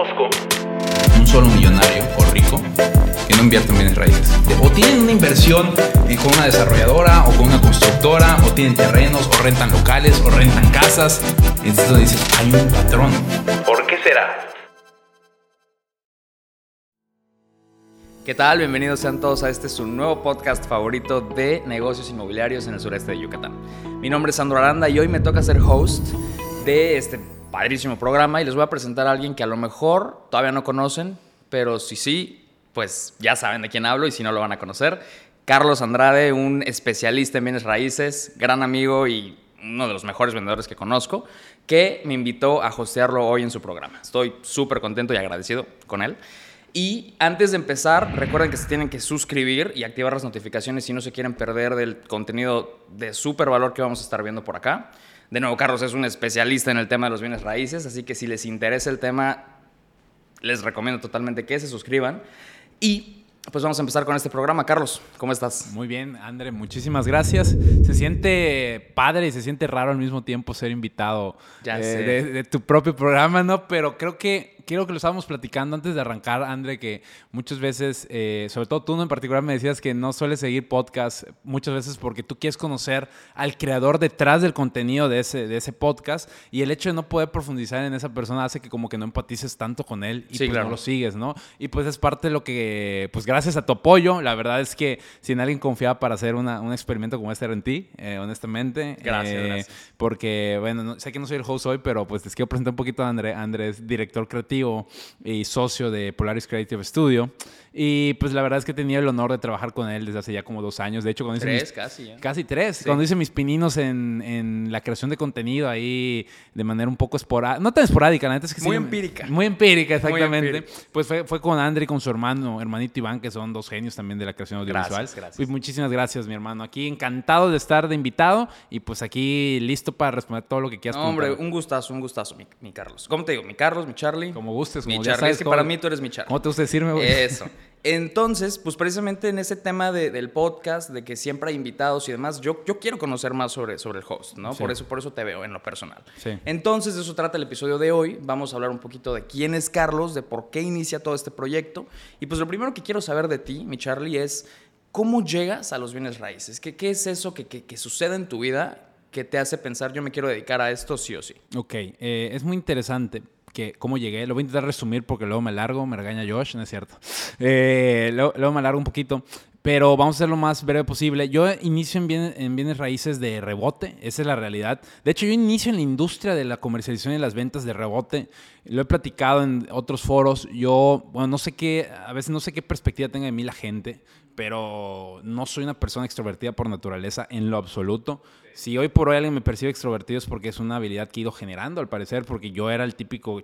conozco un solo millonario o rico que no invierte en bienes raíces. O tienen una inversión con una desarrolladora o con una constructora, o tienen terrenos, o rentan locales, o rentan casas. Entonces dices, hay un patrón. ¿Por qué será? ¿Qué tal? Bienvenidos sean todos a este su nuevo podcast favorito de negocios inmobiliarios en el sureste de Yucatán. Mi nombre es Sandro Aranda y hoy me toca ser host de este padrísimo programa y les voy a presentar a alguien que a lo mejor todavía no conocen, pero si sí, pues ya saben de quién hablo y si no lo van a conocer. Carlos Andrade, un especialista en bienes raíces, gran amigo y uno de los mejores vendedores que conozco, que me invitó a hostearlo hoy en su programa. Estoy súper contento y agradecido con él. Y antes de empezar, recuerden que se tienen que suscribir y activar las notificaciones si no se quieren perder del contenido de súper valor que vamos a estar viendo por acá. De nuevo, Carlos es un especialista en el tema de los bienes raíces, así que si les interesa el tema, les recomiendo totalmente que se suscriban. Y pues vamos a empezar con este programa. Carlos, ¿cómo estás? Muy bien, André, muchísimas gracias. Se siente padre y se siente raro al mismo tiempo ser invitado eh, de, de, tu propio programa, ¿no? Pero creo que quiero que lo estábamos platicando antes de arrancar, André, que muchas veces, eh, sobre todo tú en particular, me decías que no sueles seguir podcast muchas veces porque tú quieres conocer al creador detrás del contenido de ese, de ese podcast y el hecho de no poder profundizar en esa persona hace que como que no empatices tanto con él y pues no lo sigues, ¿no? Y pues es parte de lo que, pues gracias a tu apoyo, la verdad es que si en alguien confiaba para hacer una, un experimento como este era en ti, eh, honestamente. Gracias, eh, gracias. Porque, bueno, sé que no soy el host hoy, pero pues les quiero presentar un poquito a André. Andrés, es director creativo y socio de Polaris Creative Studio. Y pues la verdad es que he tenido el honor de trabajar con él desde hace ya como dos años. De hecho, cuando hice tres, mis, casi. ¿eh? Casi tres. Cuando hice mis pininos en, en, la creación de contenido ahí de manera un poco esporádica. No tan esporádica, la neta es que Muy sí, empírica. Muy empírica, exactamente. Muy empírica. Pues fue, fue con André y con su hermano, hermanito Iván, que son dos genios también de la creación audiovisual. Gracias, gracias. Pues muchísimas gracias, mi hermano. Aquí encantado de estar de invitado y pues aquí listo para responder todo lo que quieras no, hombre, un gustazo, un gustazo, mi, mi, Carlos. ¿Cómo te digo? Mi Carlos, mi Charlie. Como gustes, como mi ya Charlie. sabes es que cómo- para mí tú eres mi Charlie. ¿Cómo te gusta decirme, güey? Eso. Entonces, pues precisamente en ese tema de- del podcast, de que siempre hay invitados y demás, yo, yo quiero conocer más sobre, sobre el host, ¿no? Sí. Por, eso, por eso te veo en lo personal. Sí. Entonces, de eso trata el episodio de hoy. Vamos a hablar un poquito de quién es Carlos, de por qué inicia todo este proyecto. Y pues lo primero que quiero saber de ti, mi Charlie, es cómo llegas a los bienes raíces. ¿Qué, qué es eso que, que, que sucede en tu vida que te hace pensar yo me quiero dedicar a esto sí o sí? Ok, eh, es muy interesante que cómo llegué. Lo voy a intentar resumir porque luego me largo, me regaña Josh, no es cierto. Eh, luego, luego me largo un poquito. Pero vamos a ser lo más breve posible. Yo inicio en, bien- en bienes raíces de rebote, esa es la realidad. De hecho, yo inicio en la industria de la comercialización y las ventas de rebote. Lo he platicado en otros foros. Yo, bueno, no sé qué, a veces no sé qué perspectiva tenga de mí la gente, pero no soy una persona extrovertida por naturaleza en lo absoluto. Si hoy por hoy alguien me percibe extrovertido es porque es una habilidad que he ido generando, al parecer, porque yo era el típico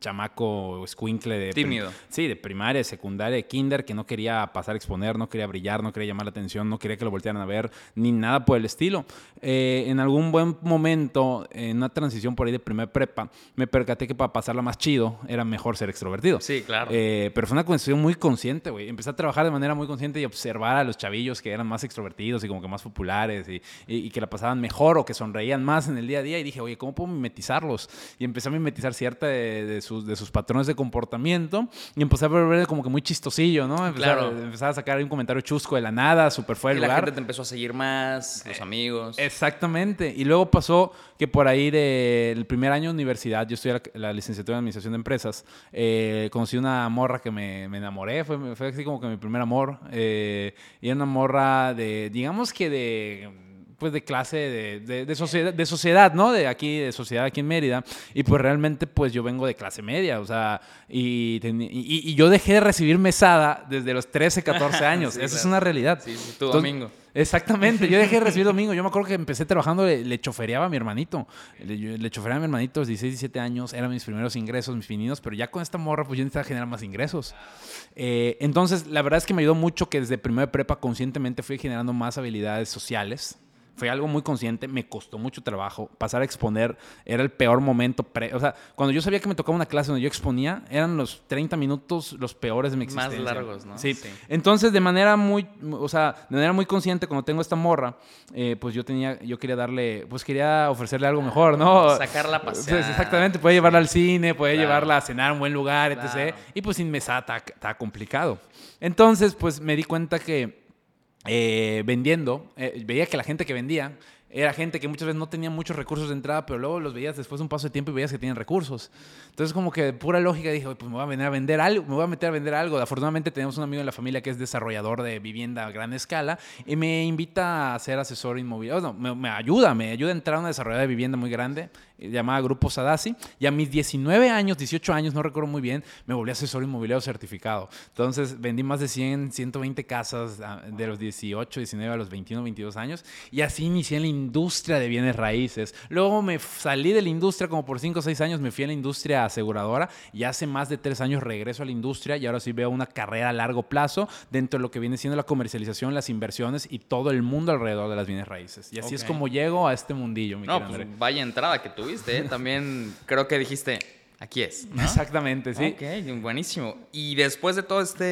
chamaco escuincle de Tímido. Sí, de primaria, secundaria, de kinder, que no quería pasar a exponer, no quería brillar, no quería llamar la atención, no quería que lo voltearan a ver, ni nada por el estilo. Eh, en algún buen momento, en una transición por ahí de primer prepa, me percaté que para pasarla más chido era mejor ser extrovertido. Sí, claro. Eh, pero fue una cuestión muy consciente, güey. Empecé a trabajar de manera muy consciente y observar a los chavillos que eran más extrovertidos y como que más populares y, y- y que la pasaban mejor o que sonreían más en el día a día. Y dije, oye, ¿cómo puedo mimetizarlos? Y empecé a mimetizar cierta de, de sus, de sus patrones de comportamiento y empecé a ver como que muy chistosillo, ¿no? Claro. a, empecé a sacar un comentario chusco de la nada, súper fuera Y la gente te empezó a seguir más, los amigos. Exactamente. Y luego pasó que por ahí del primer año de universidad, yo estudié la, la licenciatura en Administración de Empresas, eh, conocí una morra que me, me enamoré, fue, fue así como que mi primer amor. eh, y era una morra de, digamos que de pues de clase de, de, de sociedad, de sociedad, ¿no? De aquí, de sociedad aquí en Mérida. Y pues realmente pues yo vengo de clase media, o sea, y, y, y yo dejé de recibir mesada desde los 13, 14 años. Sí, Esa es una realidad. Sí, sí, tu Entonces, domingo. Exactamente, yo dejé de recibir domingo. Yo me acuerdo que empecé trabajando, le, le chofereaba a mi hermanito. Le, le chofereaba a mi hermanito a los 16, 17 años, eran mis primeros ingresos, mis pininos, pero ya con esta morra, pues yo necesitaba generar más ingresos. Eh, entonces, la verdad es que me ayudó mucho que desde primera prepa conscientemente fui generando más habilidades sociales Fue algo muy consciente, me costó mucho trabajo. Pasar a exponer era el peor momento. pre- o sea, cuando yo sabía que me tocaba una clase donde yo exponía, eran los 30 minutos los peores de mi Más existencia. largos, ¿no? Sí. Sí. Entonces, de manera muy, o sea, de manera muy consciente, cuando tengo esta morra, eh, pues yo tenía, yo quería darle, pues quería ofrecerle algo mejor, ¿no? Sacarla a pasear. Pues, exactamente, puede llevarla al cine, puede Claro. llevarla a cenar a un buen lugar, etc. Claro. Y pues sin mesa está complicado. Entonces, pues me di cuenta que eh, vendiendo, eh, veía que la gente que vendía era gente que muchas veces no tenía muchos recursos de entrada, pero luego los veías después de un paso de tiempo y veías que tenían recursos. Entonces, como que de pura lógica dije, "Oye, pues me voy a venir a vender algo, me voy a meter a vender algo. Afortunadamente tenemos un amigo en la familia que es desarrollador de vivienda a gran escala y me invita a ser asesor inmobiliario. No, me, ayuda, me ayuda a entrar a una desarrolladora de vivienda muy grande llamada Grupo Sadasi. Y a mis 19 años, 18 años, no recuerdo muy bien, me volví asesor inmobiliario certificado. Entonces vendí más de 100, 120 casas ah, de los 18, 19 a los 21, 22 años. Y así inicié en la industria de bienes raíces. Luego me salí de la industria como por 5 o 6 años, me fui a la industria aseguradora y hace más de 3 años regreso a la industria y ahora sí veo una carrera a largo plazo dentro de lo que viene siendo la comercialización, las inversiones y todo el mundo alrededor de las bienes raíces. Y así es Ok. como llego a este mundillo, mi No, pues vaya entrada que tuviste, ¿eh? También creo que dijiste, aquí es. ¿no? Exactamente, sí. Ok, buenísimo. Y después de toda esta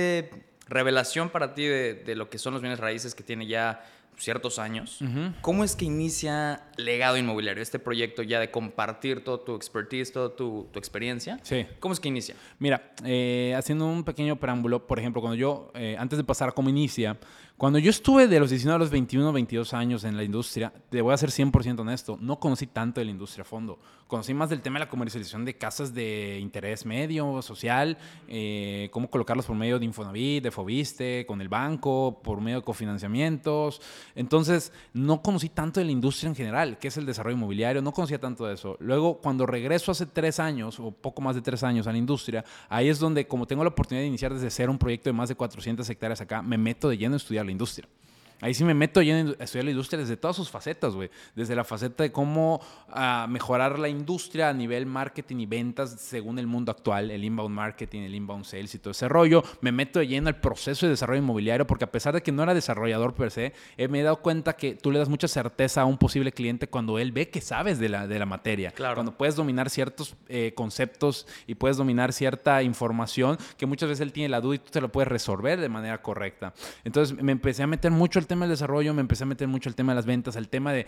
revelación para ti de, de lo que son los bienes raíces que tiene ya ciertos años, ¿cómo es que inicia Legado Inmobiliario, este proyecto ya de compartir todo tu expertise, toda tu, tu experiencia? Sí. ¿Cómo es que inicia? Mira, eh, haciendo un pequeño preámbulo, por ejemplo, cuando yo, eh, antes de pasar a cómo inicia, cuando yo estuve de los 19 a los 21, 22 años en la industria, te voy a ser 100% honesto, no conocí tanto de la industria a fondo. Conocí más del tema de la comercialización de casas de interés medio, social, eh, cómo colocarlos por medio de Infonavit, de Fobiste, con el banco, por medio de cofinanciamientos. Entonces, no conocí tanto de la industria en general, que es el desarrollo inmobiliario, no conocía tanto de eso. Luego, cuando regreso hace tres años, o poco más de tres años a la industria, ahí es donde, como tengo la oportunidad de iniciar desde cero un proyecto de más de 400 hectáreas acá, me meto de lleno a estudiar la industria. Ahí sí me meto lleno a estudiar la industria desde todas sus facetas, güey. Desde la faceta de cómo ah, mejorar la industria a nivel marketing y ventas según el mundo actual, el inbound marketing, el inbound sales y todo ese rollo. Me meto de lleno al proceso de desarrollo inmobiliario porque a pesar de que no era desarrollador per se, eh, me he dado cuenta que tú le das mucha certeza a un posible cliente cuando él ve que sabes de la, de la materia. Claro. Cuando puedes dominar ciertos eh, conceptos y puedes dominar cierta información que muchas veces él tiene la duda y tú te lo puedes resolver de manera correcta. Entonces me empecé a meter mucho el tema del desarrollo, me empecé a meter mucho el tema de las ventas, el tema de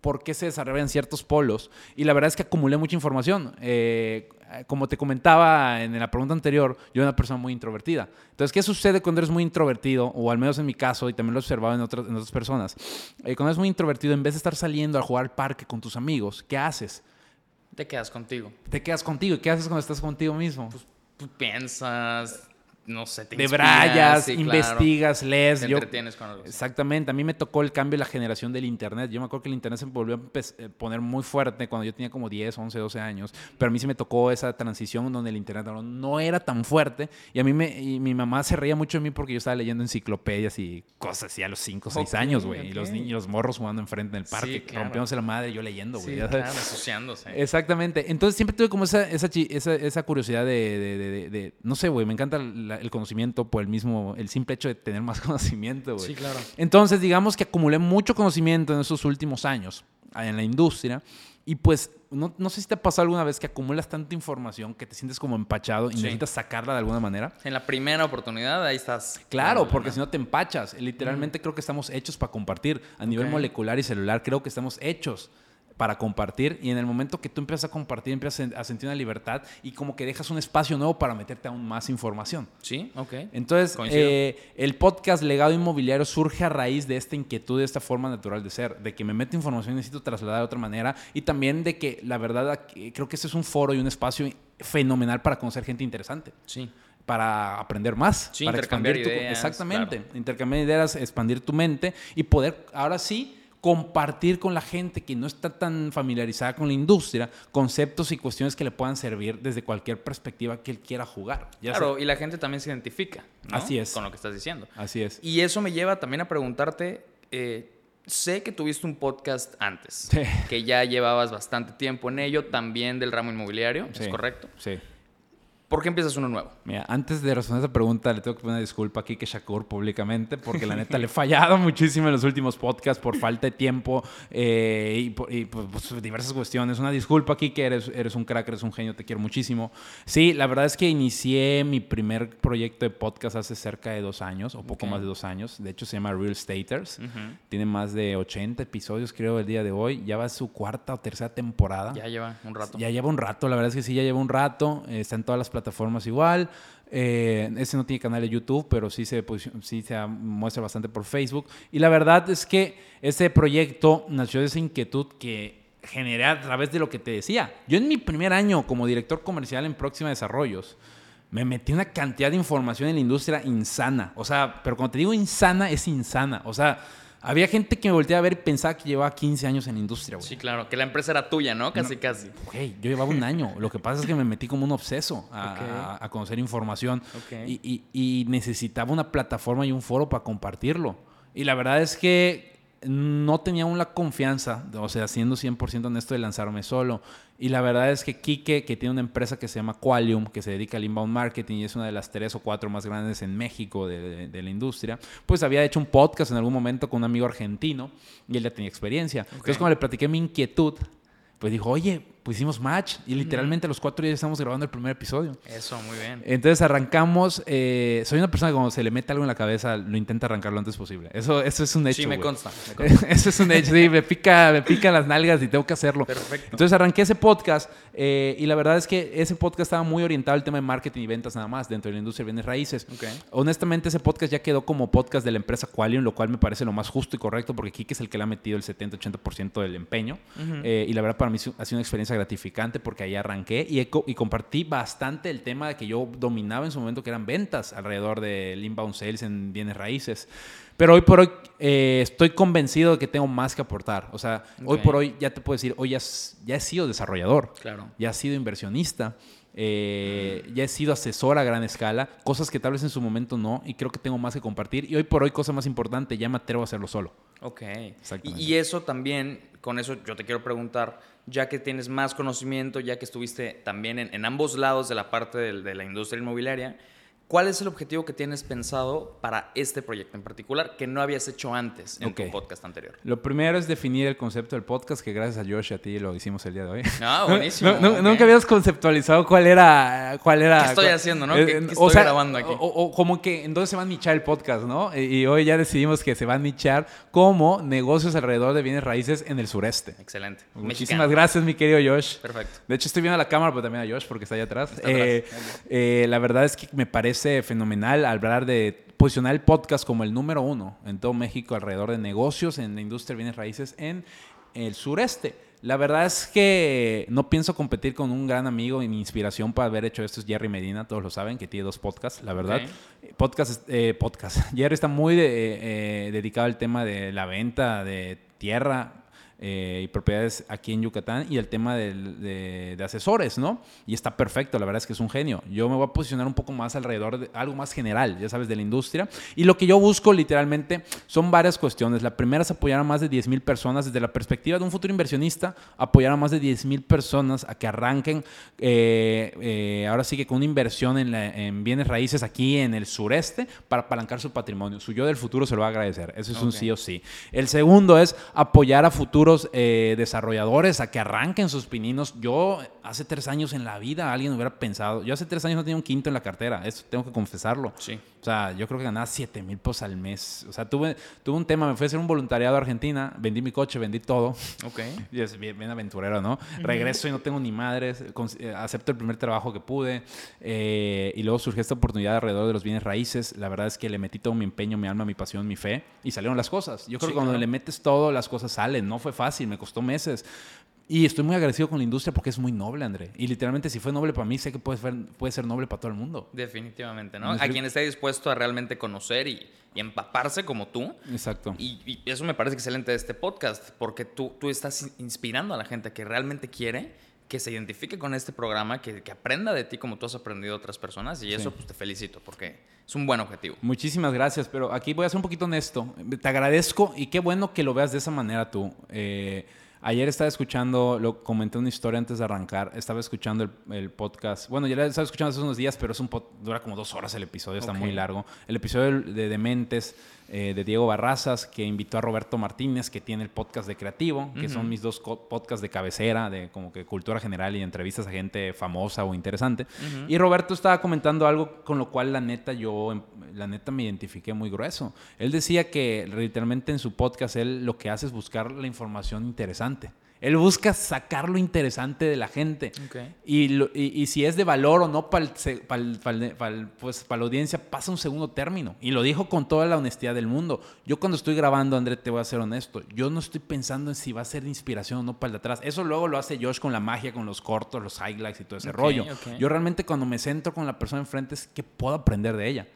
por qué se desarrollan ciertos polos. Y la verdad es que acumulé mucha información. Eh, como te comentaba en la pregunta anterior, yo era una persona muy introvertida. Entonces, ¿qué sucede cuando eres muy introvertido? O al menos en mi caso, y también lo he observado en otras, en otras personas. Eh, cuando eres muy introvertido, en vez de estar saliendo a jugar al parque con tus amigos, ¿qué haces? Te quedas contigo. Te quedas contigo. ¿Y qué haces cuando estás contigo mismo? Tú piensas, no sé, te de inspiras, brayas, sí, claro. investigas, lees. Te yo- entretienes con algo. Exactamente, a mí me tocó el cambio de la generación del Internet. Yo me acuerdo que el Internet se volvió a eh, poner muy fuerte cuando yo tenía como 10, 11, 12 años, pero a mí sí me tocó esa transición donde el Internet no- era tan fuerte y a mí me, y mi mamá se reía mucho de mí porque yo estaba leyendo enciclopedias y cosas así a los 5 o 6 Ok, años, güey, y los niños, los morros jugando enfrente en el Sí, parque, claro. rompiéndose la madre yo leyendo, güey. Sí, claro, asociándose. Exactamente. Entonces siempre tuve como esa, esa, esa, esa curiosidad de, de- de- de- de- no sé, güey, me encanta la- el conocimiento por el mismo, el simple hecho de tener más conocimiento, güey. Sí, claro. Entonces, digamos que acumulé mucho conocimiento en esos últimos años en la industria y pues no, no sé si te ha pasado alguna vez que acumulas tanta información que te sientes como empachado y Sí. necesitas sacarla de alguna manera. En la primera oportunidad, ahí estás. Claro, porque si no te empachas. Literalmente creo que estamos hechos para compartir. A nivel molecular y celular creo que estamos hechos para compartir y en el momento que tú empiezas a compartir empiezas a sentir una libertad y como que dejas un espacio nuevo para meterte aún más información. Sí, ok. Entonces, eh, el podcast Legado Inmobiliario surge a raíz de esta inquietud, de esta forma natural de ser, de que me meto información y necesito trasladar de otra manera y también de que la verdad creo que este es un foro y un espacio fenomenal para conocer gente interesante Sí. para aprender más, Sí, para intercambiar expandir tu- ideas, exactamente, claro. intercambiar ideas, expandir tu mente y poder ahora sí compartir con la gente que no está tan familiarizada con la industria conceptos y cuestiones que le puedan servir desde cualquier perspectiva que él quiera jugar. Ya Claro, y la gente también se identifica. ¿no? Así es. Con lo que estás diciendo. así es. Y eso me lleva también a preguntarte. eh, sé que tuviste un podcast antes, Sí. que ya llevabas bastante tiempo en ello, también del ramo inmobiliario, Sí. ¿es correcto? Sí. ¿Por qué empiezas uno nuevo? Mira, antes de responder esa pregunta, le tengo que poner una disculpa a Kike Shakur públicamente, porque la neta le he fallado muchísimo en los últimos podcasts por falta de tiempo eh, y, por, y pues, diversas cuestiones. Una disculpa, Kike, eres, eres un crack, eres un genio, te quiero muchísimo. Sí, la verdad es que inicié mi primer proyecto de podcast hace cerca de dos años, o poco más de dos años. De hecho, se llama Real Staters. Tiene más de 80 episodios, creo, el día de hoy. Ya va a su cuarta o tercera temporada. Ya lleva un rato. Ya lleva un rato, la verdad es que sí, ya lleva un rato. está en todas las plataformas igual. Eh, ese no tiene canal de YouTube, pero sí se, sí se muestra bastante por Facebook. Y la verdad es que ese proyecto nació de esa inquietud que generé a través de lo que te decía. Yo en mi primer año como director comercial en Próxima Desarrollos, me metí una cantidad de información en la industria insana. O sea, pero cuando te digo insana, es insana. O sea, había gente que me volteaba a ver y pensaba que llevaba 15 años en la industria, güey. Sí, claro. Que la empresa era tuya, ¿no? Casi, casi. Güey, yo llevaba un año. Lo que pasa es que me metí como un obseso a, a- a conocer información Ok. y, y- y necesitaba una plataforma y un foro para compartirlo. Y la verdad es que no tenía aún la confianza, o sea, siendo 100% honesto, de lanzarme solo. Y la verdad es que Kike, que tiene una empresa que se llama Qualium, que se dedica al inbound marketing y es una de las tres o cuatro más grandes en México de, de- de la industria, pues había hecho un podcast en algún momento con un amigo argentino y él ya tenía experiencia. Entonces, cuando le platiqué mi inquietud, pues dijo, oye, pues hicimos match y literalmente a los cuatro días estamos grabando el primer episodio. Eso, muy bien. Entonces arrancamos. eh, soy una persona que cuando se le mete algo en la cabeza lo intenta arrancar lo antes posible. Eso, eso es un hecho. Sí, me consta. me consta. Eso es un hecho. Sí, me pica, me pican las nalgas y tengo que hacerlo. Perfecto. Entonces arranqué ese podcast eh, y la verdad es que ese podcast estaba muy orientado al tema de marketing y ventas nada más dentro de la industria de bienes raíces. Ok. Honestamente, ese podcast ya quedó como podcast de la empresa Qualium, lo cual me parece lo más justo y correcto porque Kike es el que le ha metido el 70-80% del empeño. Eh, y la verdad, para mí ha sido una experiencia gratificante porque ahí arranqué y, y compartí bastante el tema de que yo dominaba en su momento, que eran ventas alrededor del inbound sales en bienes raíces. Pero hoy por hoy eh, estoy convencido de que tengo más que aportar. O sea, hoy Ok. por hoy ya te puedo decir, hoy ya, ya he sido desarrollador Claro. ya he sido inversionista, eh, ya he sido asesor a gran escala, cosas que tal vez en su momento no, y creo que tengo más que compartir. Y hoy por hoy, cosa más importante, ya me atrevo a hacerlo solo. Ok. Y, y eso también, con eso yo te quiero preguntar, ya que tienes más conocimiento, ya que estuviste también en, en ambos lados de la parte del- de, la industria inmobiliaria, ¿cuál es el objetivo que tienes pensado para este proyecto en particular que no habías hecho antes en Ok. tu podcast anterior? Lo primero es definir el concepto del podcast, que gracias a Josh y a ti lo hicimos el día de hoy. Ah, buenísimo. No, no, ok. Nunca habías conceptualizado cuál era. Cuál era ¿Qué estoy cuál- haciendo, no? Eh, ¿Qué- qué o estoy sea, grabando aquí? O, o como que en dónde se va a nichar el podcast, ¿no? Y, y hoy ya decidimos que se va a nichar como negocios alrededor de bienes raíces en el sureste. Excelente. Muchísimas Mexicano. gracias, mi querido Josh. Perfecto. De hecho, estoy viendo a la cámara, pero también a Josh porque está allá atrás. Está Eh, atrás. eh, la verdad es que me parece fenomenal hablar de posicionar el podcast como el número uno en todo México alrededor de negocios en la industria de bienes raíces en el sureste. La verdad es que no pienso competir con un gran amigo y mi inspiración para haber hecho esto es Jerry Medina, todos lo saben, que tiene dos podcasts, la verdad. Podcast, eh, podcast. Jerry está muy de- eh, dedicado al tema de la venta de tierra, eh, y propiedades aquí en Yucatán y el tema del- de, de asesores, ¿no? Y está perfecto, la verdad es que es un genio. Yo me voy a posicionar un poco más alrededor de algo más general, ya sabes, de la industria. Y lo que yo busco literalmente son varias cuestiones. La primera es apoyar a más de 10 mil personas desde la perspectiva de un futuro inversionista, apoyar a más de 10 mil personas a que arranquen, eh, eh, ahora sí que con una inversión en, la- en bienes raíces aquí en el sureste para apalancar su patrimonio. Su yo del futuro se lo va a agradecer. Eso es un Ok. sí o sí. El segundo es apoyar a futuros eh, desarrolladores a que arranquen sus pininos. Yo hace tres años en la vida alguien hubiera pensado, yo hace tres años no tenía un quinto en la cartera, eso tengo que confesarlo. Sí. O sea, yo creo que ganaba 7 mil pesos al mes. O sea, tuve, tuve un tema, me fui a hacer un voluntariado a Argentina, vendí mi coche, vendí todo. Ok. Y es bien, bien aventurero, ¿no? Regreso y no tengo ni madres, cons- eh, acepto el primer trabajo que pude eh, y luego surgió esta oportunidad alrededor de los bienes raíces. La verdad es que le metí todo mi empeño, mi alma, mi pasión, mi fe y salieron las cosas. Yo creo Sí, que cuando claro. le metes todo, las cosas salen. No fue fácil, me costó meses. Y estoy muy agradecido con la industria porque es muy noble, André. Y literalmente si fue noble para mí, sé que puede ser, puede ser noble para todo el mundo. Definitivamente, ¿no? A quien esté dispuesto a realmente conocer y, y empaparse como tú. Exacto. Y, y eso me parece excelente de este podcast, porque tú, tú estás in- inspirando a la gente que realmente quiere que se identifique con este programa, que, que aprenda de ti como tú has aprendido de otras personas. Y eso, pues te felicito, porque es un buen objetivo. Muchísimas gracias, pero aquí voy a ser un poquito honesto. Te agradezco y qué bueno que lo veas de esa manera tú. Eh, Ayer estaba escuchando, lo comenté una historia antes de arrancar, estaba escuchando el, el podcast, bueno, ya lo estaba escuchando hace unos días, pero es un pod- dura como dos horas el episodio, está muy largo. El episodio de Dementes eh, de Diego Barrazas, que invitó a Roberto Martínez, que tiene el podcast de Creativo, que son mis dos podcasts de cabecera, de como que cultura general y entrevistas a gente famosa o interesante. Y Roberto estaba comentando algo con lo cual la neta yo, la neta me identifiqué muy grueso. Él decía que literalmente en su podcast él lo que hace es buscar la información interesante. Él busca sacar lo interesante de la gente. Ok. Y, lo- y- y si es de valor o no para pues, la audiencia, pasa un segundo término. Y lo dijo con toda la honestidad del mundo. Yo cuando estoy grabando, André, te voy a ser honesto, yo no estoy pensando en si va a ser de inspiración o no para el de atrás. Eso luego lo hace Josh con la magia, con los cortos, los highlights y todo ese rollo. Yo realmente cuando me centro con la persona enfrente es que puedo aprender de ella.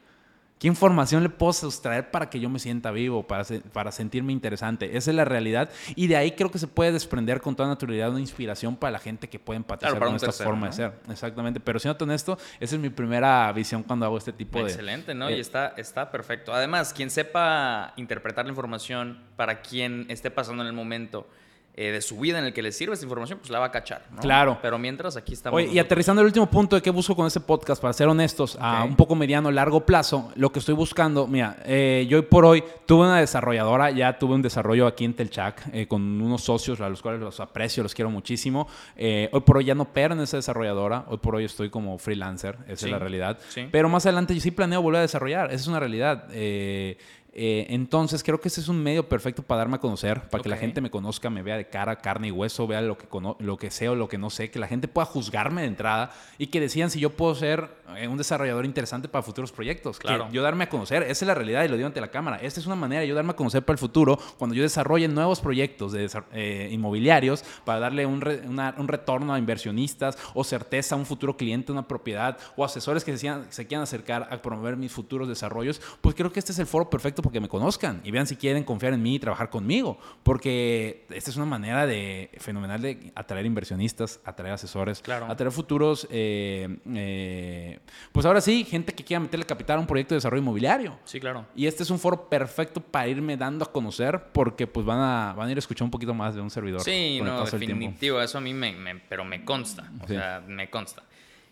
¿Qué información le puedo sustraer para que yo me sienta vivo, para, se- para sentirme interesante? Esa es la realidad. Y de ahí creo que se puede desprender con toda naturalidad una inspiración para la gente que puede empatizar Claro, con esta tercero, forma ¿no? de ser. Exactamente. Pero siendo honesto, esa es mi primera visión cuando hago este tipo de... Excelente, ¿no? eh, y está, está perfecto. Además, quien sepa interpretar la información para quien esté pasando en el momento eh, de su vida en el que le sirve esa información, pues la va a cachar, ¿no? Claro. Pero mientras aquí estamos. Oye, y aterrizando el último punto de qué busco con este podcast, para ser honestos, a un poco mediano, largo plazo, lo que estoy buscando, mira, eh, yo hoy por hoy tuve una desarrolladora, ya tuve un desarrollo aquí en Telchac eh, con unos socios a los cuales los aprecio, los quiero muchísimo. Hoy por hoy ya no opero en esa desarrolladora, hoy por hoy estoy como freelancer, esa Sí, es la realidad. sí. Pero más adelante yo sí planeo volver a desarrollar, esa es una realidad. Eh, entonces creo que ese es un medio perfecto para darme a conocer, para que la gente me conozca, me vea de cara, carne y hueso, vea lo que, lo que sé o lo que no sé, que la gente pueda juzgarme de entrada y que decidan si yo puedo ser eh, un desarrollador interesante para futuros proyectos. Que Claro. yo darme a conocer, esa es la realidad y lo digo ante la cámara. Esta es una manera de yo darme a conocer para el futuro cuando yo desarrolle nuevos proyectos de eh, inmobiliarios para darle un, re- una- un retorno a inversionistas o certeza a un futuro cliente, una propiedad o asesores que se, se quieran acercar a promover mis futuros desarrollos. Pues creo que este es el foro perfecto porque me conozcan y vean si quieren confiar en mí y trabajar conmigo. Porque esta es una manera de fenomenal de atraer inversionistas, atraer asesores, Claro. atraer futuros, eh, eh, pues ahora sí, gente que quiera meterle capital a un proyecto de desarrollo inmobiliario. Sí, claro. Y este es un foro perfecto para irme dando a conocer porque pues van a, van a ir a escuchar un poquito más de un servidor. Sí, no, definitivo. Eso a mí me, me- pero me consta. O Sí. sea, me consta.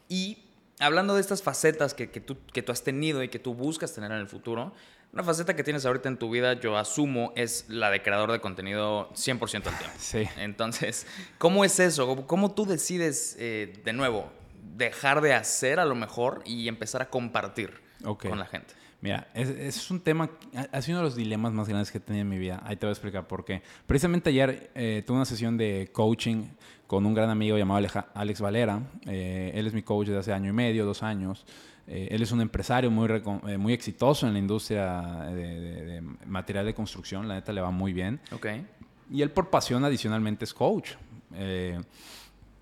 Y hablando de estas facetas que, que tú, que tú has tenido y que tú buscas tener en el futuro, una faceta que tienes ahorita en tu vida, yo asumo, es la de creador de contenido 100% al tiempo. Sí. Entonces, ¿cómo es eso? ¿Cómo, tú decides, eh, de nuevo, dejar de hacer a lo mejor y empezar a compartir con la gente? Mira, es, es un tema, ha- sido uno de los dilemas más grandes que he tenido en mi vida. Ahí te voy a explicar por qué. Precisamente ayer eh, tuve una sesión de coaching con un gran amigo llamado Alex Valera. Eh, él es mi coach desde hace año y medio, dos años. Eh, él es un empresario muy, eh, muy exitoso en la industria de, de- de material de construcción. La neta le va muy bien. Ok. Y él por pasión adicionalmente es coach. Eh,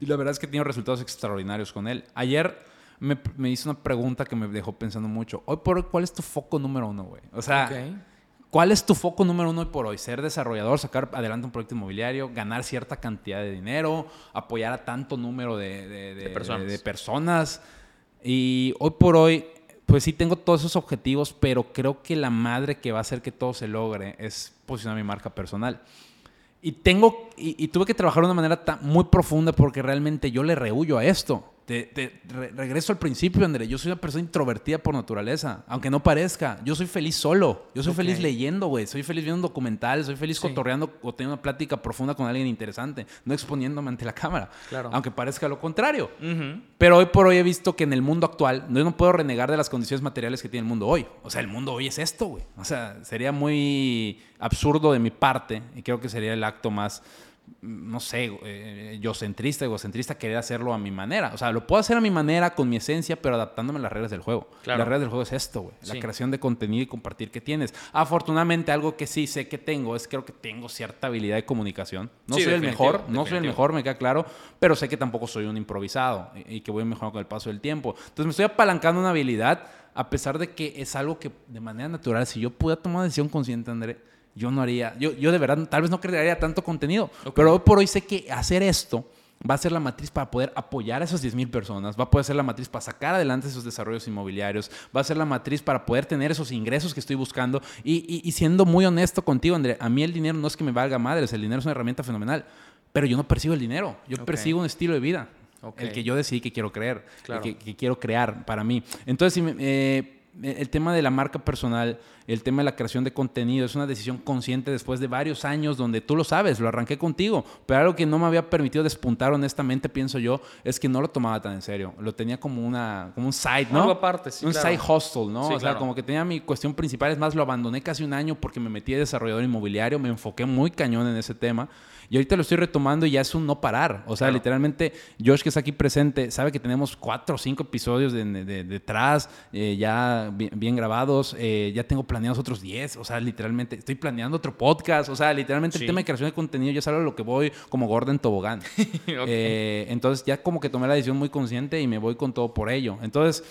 y la verdad es que he tenido resultados extraordinarios con él. Ayer me, me hizo una pregunta que me dejó pensando mucho. Hoy por hoy, ¿cuál es tu foco número uno, güey? O sea. ¿cuál es tu foco número uno hoy por hoy? Ser desarrollador, sacar adelante un proyecto inmobiliario, ganar cierta cantidad de dinero, apoyar a tanto número de, de- de- De personas. de- de personas. Y hoy por hoy, pues sí tengo todos esos objetivos, pero creo que la madre que va a hacer que todo se logre es posicionar mi marca personal. Y tengo, y, tuve que trabajar de una manera muy profunda porque realmente yo le rehuyo a esto. Te, te- re- regreso al principio, André. Yo soy una persona introvertida por naturaleza, aunque no parezca. Yo soy feliz solo. Yo soy feliz leyendo, güey. Soy feliz viendo documentales. Soy feliz Sí. cotorreando o teniendo una plática profunda con alguien interesante, no exponiéndome ante la cámara. Claro. Aunque parezca lo contrario. Pero hoy por hoy he visto que en el mundo actual, yo no puedo renegar de las condiciones materiales que tiene el mundo hoy. O sea, el mundo hoy es esto, güey. O sea, sería muy absurdo de mi parte, y creo que sería el acto más, no sé, eh, yo centrista, egocentrista, querer hacerlo a mi manera. O sea, lo puedo hacer a mi manera, con mi esencia, pero adaptándome a las reglas del juego. Claro. Las reglas del juego es esto, güey. Sí. La creación de contenido y compartir que tienes. Afortunadamente, algo que sí sé que tengo es creo que tengo cierta habilidad de comunicación. No Sí, soy el definitivo, mejor, no soy el mejor, me queda claro, pero sé que tampoco soy un improvisado y, y que voy mejorando con el paso del tiempo. Entonces me estoy apalancando una habilidad, a pesar de que es algo que de manera natural, si yo pudiera tomar una decisión consciente, André, yo no haría, yo, yo de verdad tal vez no crearía tanto contenido, Ok. pero hoy por hoy sé que hacer esto va a ser la matriz para poder apoyar a esas 10.000 personas, va a poder ser la matriz para sacar adelante esos desarrollos inmobiliarios, va a ser la matriz para poder tener esos ingresos que estoy buscando. Y, y- y siendo muy honesto contigo, André, a mí el dinero no es que me valga madres, el dinero es una herramienta fenomenal. pero yo no persigo el dinero, yo Ok. persigo un estilo de vida, Ok. el que yo decidí que quiero creer, el Claro. que, que quiero crear para mí. Entonces, si me- eh, el tema de la marca personal, el tema de la creación de contenido, es una decisión consciente después de varios años donde tú lo sabes, lo arranqué contigo, pero algo que no me había permitido despuntar honestamente, pienso yo, es que no lo tomaba tan en serio, lo tenía como, una, como un side, ¿no? Algo aparte, sí, Un claro. side hustle, ¿no? Sí, o sea, claro. como que tenía mi cuestión principal, es más, lo abandoné casi un año porque me metí de desarrollador inmobiliario, me enfoqué muy cañón en ese tema. Y ahorita lo estoy retomando y ya es un no parar. O sea, Claro. literalmente, Josh, que está aquí presente, sabe que tenemos cuatro o cinco episodios de, de- detrás, eh, ya bien, bien grabados. eh, ya tengo planeados otros 10. O sea, literalmente, estoy planeando otro podcast. O sea, literalmente Sí. el tema de creación de contenido ya es algo a lo que voy como Gordon Tobogán. Eh, entonces ya como que tomé la decisión muy consciente y me voy con todo por ello. Entonces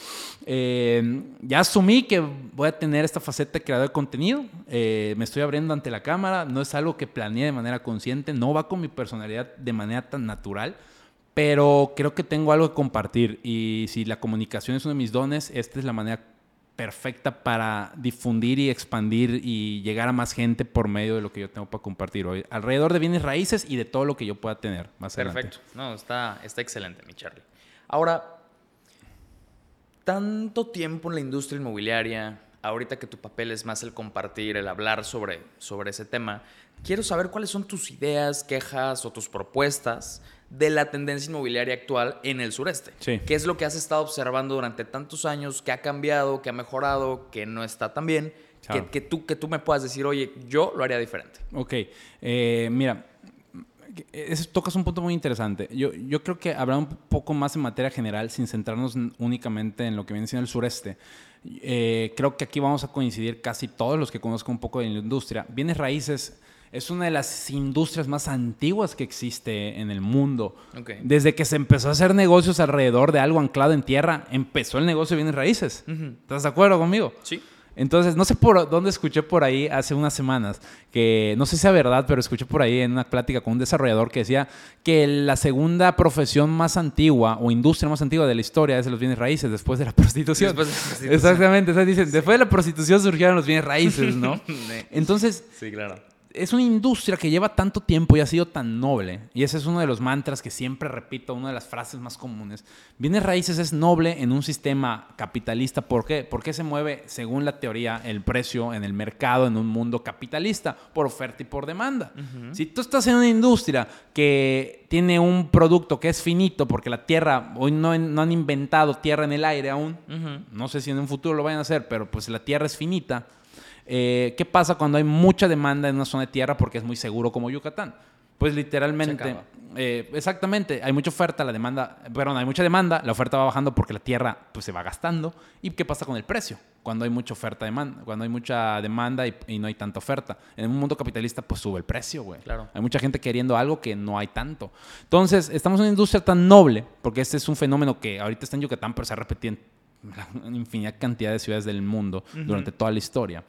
ya asumí que voy a tener esta faceta de creador de contenido. Me estoy abriendo ante la cámara. No es algo que planeé de manera consciente. No va con mi personalidad de manera tan natural. Pero creo que tengo algo que compartir. Y si la comunicación es uno de mis dones, esta es la manera perfecta para difundir y expandir y llegar a más gente por medio de lo que yo tengo para compartir hoy. Alrededor de bienes raíces y de todo lo que yo pueda tener más adelante. Perfecto. No, está, está excelente, mi Charlie. Ahora, tanto tiempo en la industria inmobiliaria, ahorita que tu papel es más el compartir, el hablar sobre, sobre ese tema, quiero saber cuáles son tus ideas, quejas o tus propuestas de la tendencia inmobiliaria actual en el sureste. Sí. ¿Qué es lo que has estado observando durante tantos años? ¿Qué ha cambiado? ¿Qué ha mejorado? ¿Qué no está tan bien? Claro. Que, que tú, que tú me puedas decir, oye, yo lo haría diferente. Ok, eh, mira, eso tocas un punto muy interesante. Yo, yo creo que hablar un poco más en materia general, sin centrarnos únicamente en lo que viene siendo el sureste. Eh, creo que aquí vamos a coincidir casi todos los que conozco un poco de la industria. Bienes raíces es una de las industrias más antiguas que existe en el mundo. Desde que se empezó a hacer negocios alrededor de algo anclado en tierra, empezó el negocio de bienes raíces. ¿Estás de acuerdo conmigo? Sí. Entonces, no sé por dónde escuché por ahí hace unas semanas, que no sé si sea verdad, pero escuché por ahí en una plática con un desarrollador que decía que la segunda profesión más antigua o industria más antigua de la historia es los bienes raíces, después de la prostitución. Después de la prostitución. Exactamente, o sea, dicen, después de la prostitución surgieron los bienes raíces, ¿no? Entonces, Sí, claro. Es una industria que lleva tanto tiempo y ha sido tan noble. Y ese es uno de los mantras que siempre repito, una de las frases más comunes. Bienes raíces es noble en un sistema capitalista. ¿Por qué? Porque se mueve, según la teoría, el precio en el mercado en un mundo capitalista, por oferta y por demanda. Si tú estás en una industria que tiene un producto que es finito, porque la tierra, hoy no, no han inventado tierra en el aire aún, no sé si en un futuro lo vayan a hacer, pero pues la tierra es finita. Eh, ¿Qué pasa cuando hay mucha demanda en una zona de tierra porque es muy seguro como Yucatán? Pues literalmente, eh, exactamente, hay mucha oferta, la demanda, perdón, hay mucha demanda, la oferta va bajando porque la tierra pues se va gastando. ¿Y qué pasa con el precio? Cuando hay mucha oferta, demanda, cuando hay mucha demanda y, y no hay tanta oferta. En un mundo capitalista pues sube el precio, güey. Claro. Hay mucha gente queriendo algo que no hay tanto. Entonces, estamos en una industria tan noble, porque este es un fenómeno que ahorita está en Yucatán, pero se ha repetido en una infinidad cantidad de ciudades del mundo durante toda la historia.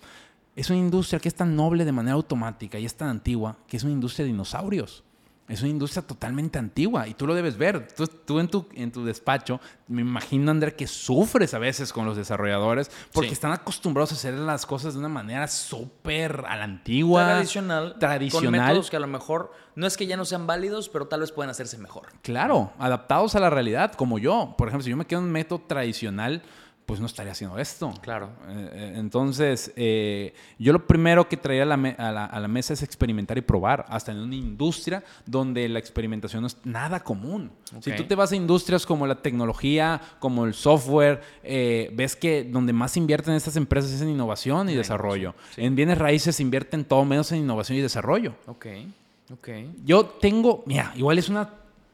Es una industria que es tan noble de manera automática y es tan antigua que es una industria de dinosaurios. Es una industria totalmente antigua y tú lo debes ver. Tú, tú en, tu, en tu despacho, me imagino, André, que sufres a veces con los desarrolladores porque Sí. están acostumbrados a hacer las cosas de una manera súper a la antigua. tradicional, Tradicional. con métodos que a lo mejor no es que ya no sean válidos, pero tal vez pueden hacerse mejor. Claro, adaptados a la realidad, como yo. Por ejemplo, si yo me quedo en un método tradicional, pues no estaría haciendo esto. Claro. Eh, eh, entonces, eh, yo lo primero que traía a la, me- a la- a la mesa es experimentar y probar, hasta en una industria donde la experimentación no es nada común. Si tú te vas a industrias como la tecnología, como el software, eh, ves que donde más invierten estas empresas es en innovación y desarrollo. En bienes raíces invierten todo menos en innovación y desarrollo. Ok, ok. Yo tengo, mira, igual es una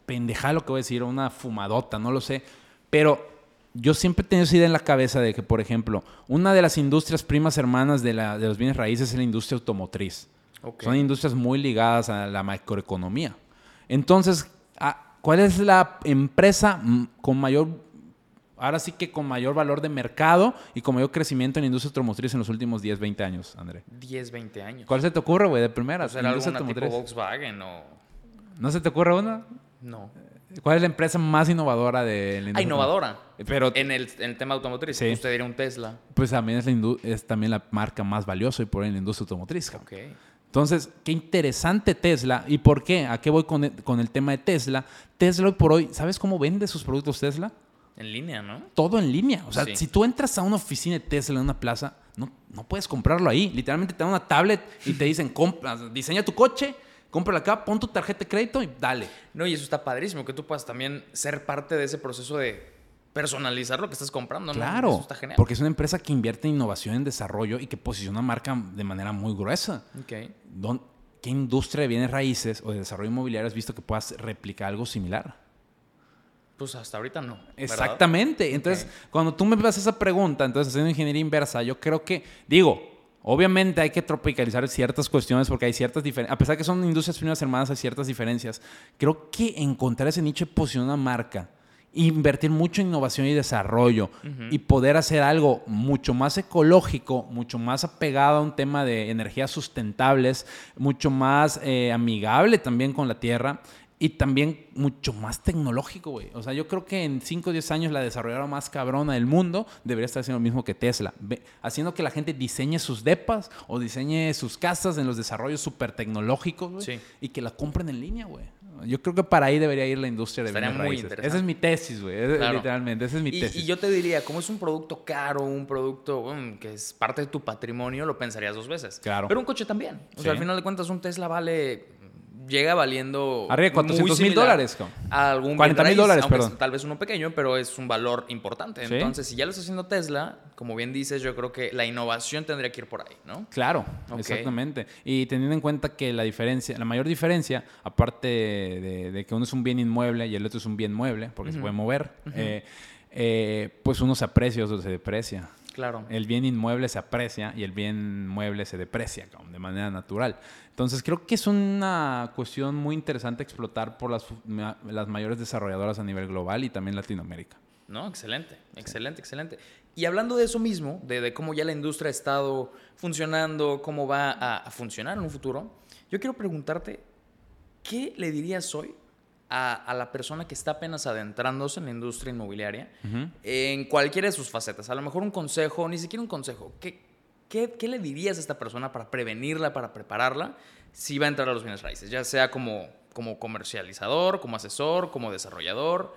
pendejada lo que voy a decir, una fumadota, no lo sé, pero yo siempre he tenido esa idea en la cabeza de que, por ejemplo, una de las industrias primas hermanas de, la- de los bienes raíces es la industria automotriz. Son industrias muy ligadas a la macroeconomía. Entonces, ah, ¿cuál es la empresa con mayor, ahora sí que con mayor valor de mercado y con mayor crecimiento en la industria automotriz en los últimos 10, 20 años, André? 10, 20 años. ¿Cuál se te ocurre, güey, de primera? ¿O será Industria alguna tipo. Volkswagen o...? ¿No se te ocurre una? No. ¿Cuál es la empresa más innovadora de la Ah, industria? innovadora. Pero En el, en el tema automotriz. Sí. Usted diría un Tesla. pues también es, la es también la marca más valiosa y por ahí en la industria automotriz. Ok. Entonces, qué interesante Tesla. ¿Y por qué? ¿A qué voy con el, con el tema de Tesla? Tesla hoy por hoy, ¿sabes cómo vende sus productos Tesla? En línea, ¿no? Todo en línea. O sea, Sí. si tú entras a una oficina de Tesla en una plaza, no, no puedes comprarlo ahí. Literalmente te dan una tablet y te dicen, compra, diseña tu coche, cómpralo acá, pon tu tarjeta de crédito y dale. No, y eso está padrísimo, que tú puedas también ser parte de ese proceso de personalizar lo que estás comprando, ¿no? Claro, Eso está genial. porque es una empresa que invierte en innovación, en desarrollo y que posiciona marca de manera muy gruesa. Ok. Don- ¿Qué industria de bienes raíces o de desarrollo inmobiliario has visto que puedas replicar algo similar? Pues hasta ahorita no. ¿verdad? Exactamente. Entonces, cuando tú me haces esa pregunta, entonces haciendo ingeniería inversa, yo creo que, digo, obviamente hay que tropicalizar ciertas cuestiones porque hay ciertas diferencias, a pesar que son industrias primas hermanas, hay ciertas diferencias. Creo que encontrar ese nicho de posicionar una marca, invertir mucho en innovación y desarrollo y poder hacer algo mucho más ecológico, mucho más apegado a un tema de energías sustentables, mucho más eh, amigable también con la tierra y también mucho más tecnológico, güey. O sea, yo creo que en 5 o 10 años la desarrolladora más cabrona del mundo debería estar haciendo lo mismo que Tesla. Haciendo que la gente diseñe sus depas o diseñe sus casas en los desarrollos súper tecnológicos, güey. Sí. Y que la compren en línea, güey. Yo creo que para ahí debería ir la industria de Estaría muy interesante. Esa es mi tesis, güey. Claro. Literalmente, esa es mi Y, tesis. y yo te diría, como es un producto caro, un producto mm, que es parte de tu patrimonio, lo pensarías dos veces. Claro. Pero un coche también. O Sí. sea, al final de cuentas, un Tesla vale. Llega valiendo. Arriba de 400 muy mil dólares. A algún 40 mil dólares, perdón. tal vez uno pequeño, pero es un valor importante. Sí. Entonces, si ya lo está haciendo Tesla, como bien dices, yo creo que la innovación tendría que ir por ahí, ¿no? Claro, exactamente. Y teniendo en cuenta que la diferencia, la mayor diferencia, aparte de, de que uno es un bien inmueble y el otro es un bien mueble, porque se puede mover, eh, eh, pues uno se aprecia o se deprecia. Claro. El bien inmueble se aprecia y el bien mueble se deprecia de manera natural. Entonces creo que es una cuestión muy interesante explotar por las, ma- las mayores desarrolladoras a nivel global y también Latinoamérica. No, excelente, excelente, excelente. Y hablando de eso mismo, de, de cómo ya la industria ha estado funcionando, cómo va a, a funcionar en un futuro, yo quiero preguntarte, ¿qué le dirías hoy a, a la persona que está apenas adentrándose en la industria inmobiliaria en cualquiera de sus facetas? A lo mejor un consejo, ni siquiera un consejo. ¿Qué, qué, qué le dirías a esta persona para prevenirla, para prepararla, si va a entrar a los bienes raíces? Ya sea como, como comercializador, como asesor, como desarrollador.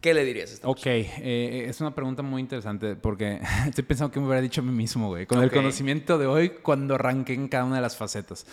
¿Qué le dirías a esta Ok, eh, es una pregunta muy interesante porque estoy pensando que me hubiera dicho a mí mismo, güey, con el Ok. conocimiento de hoy cuando arranqué en cada una de las facetas.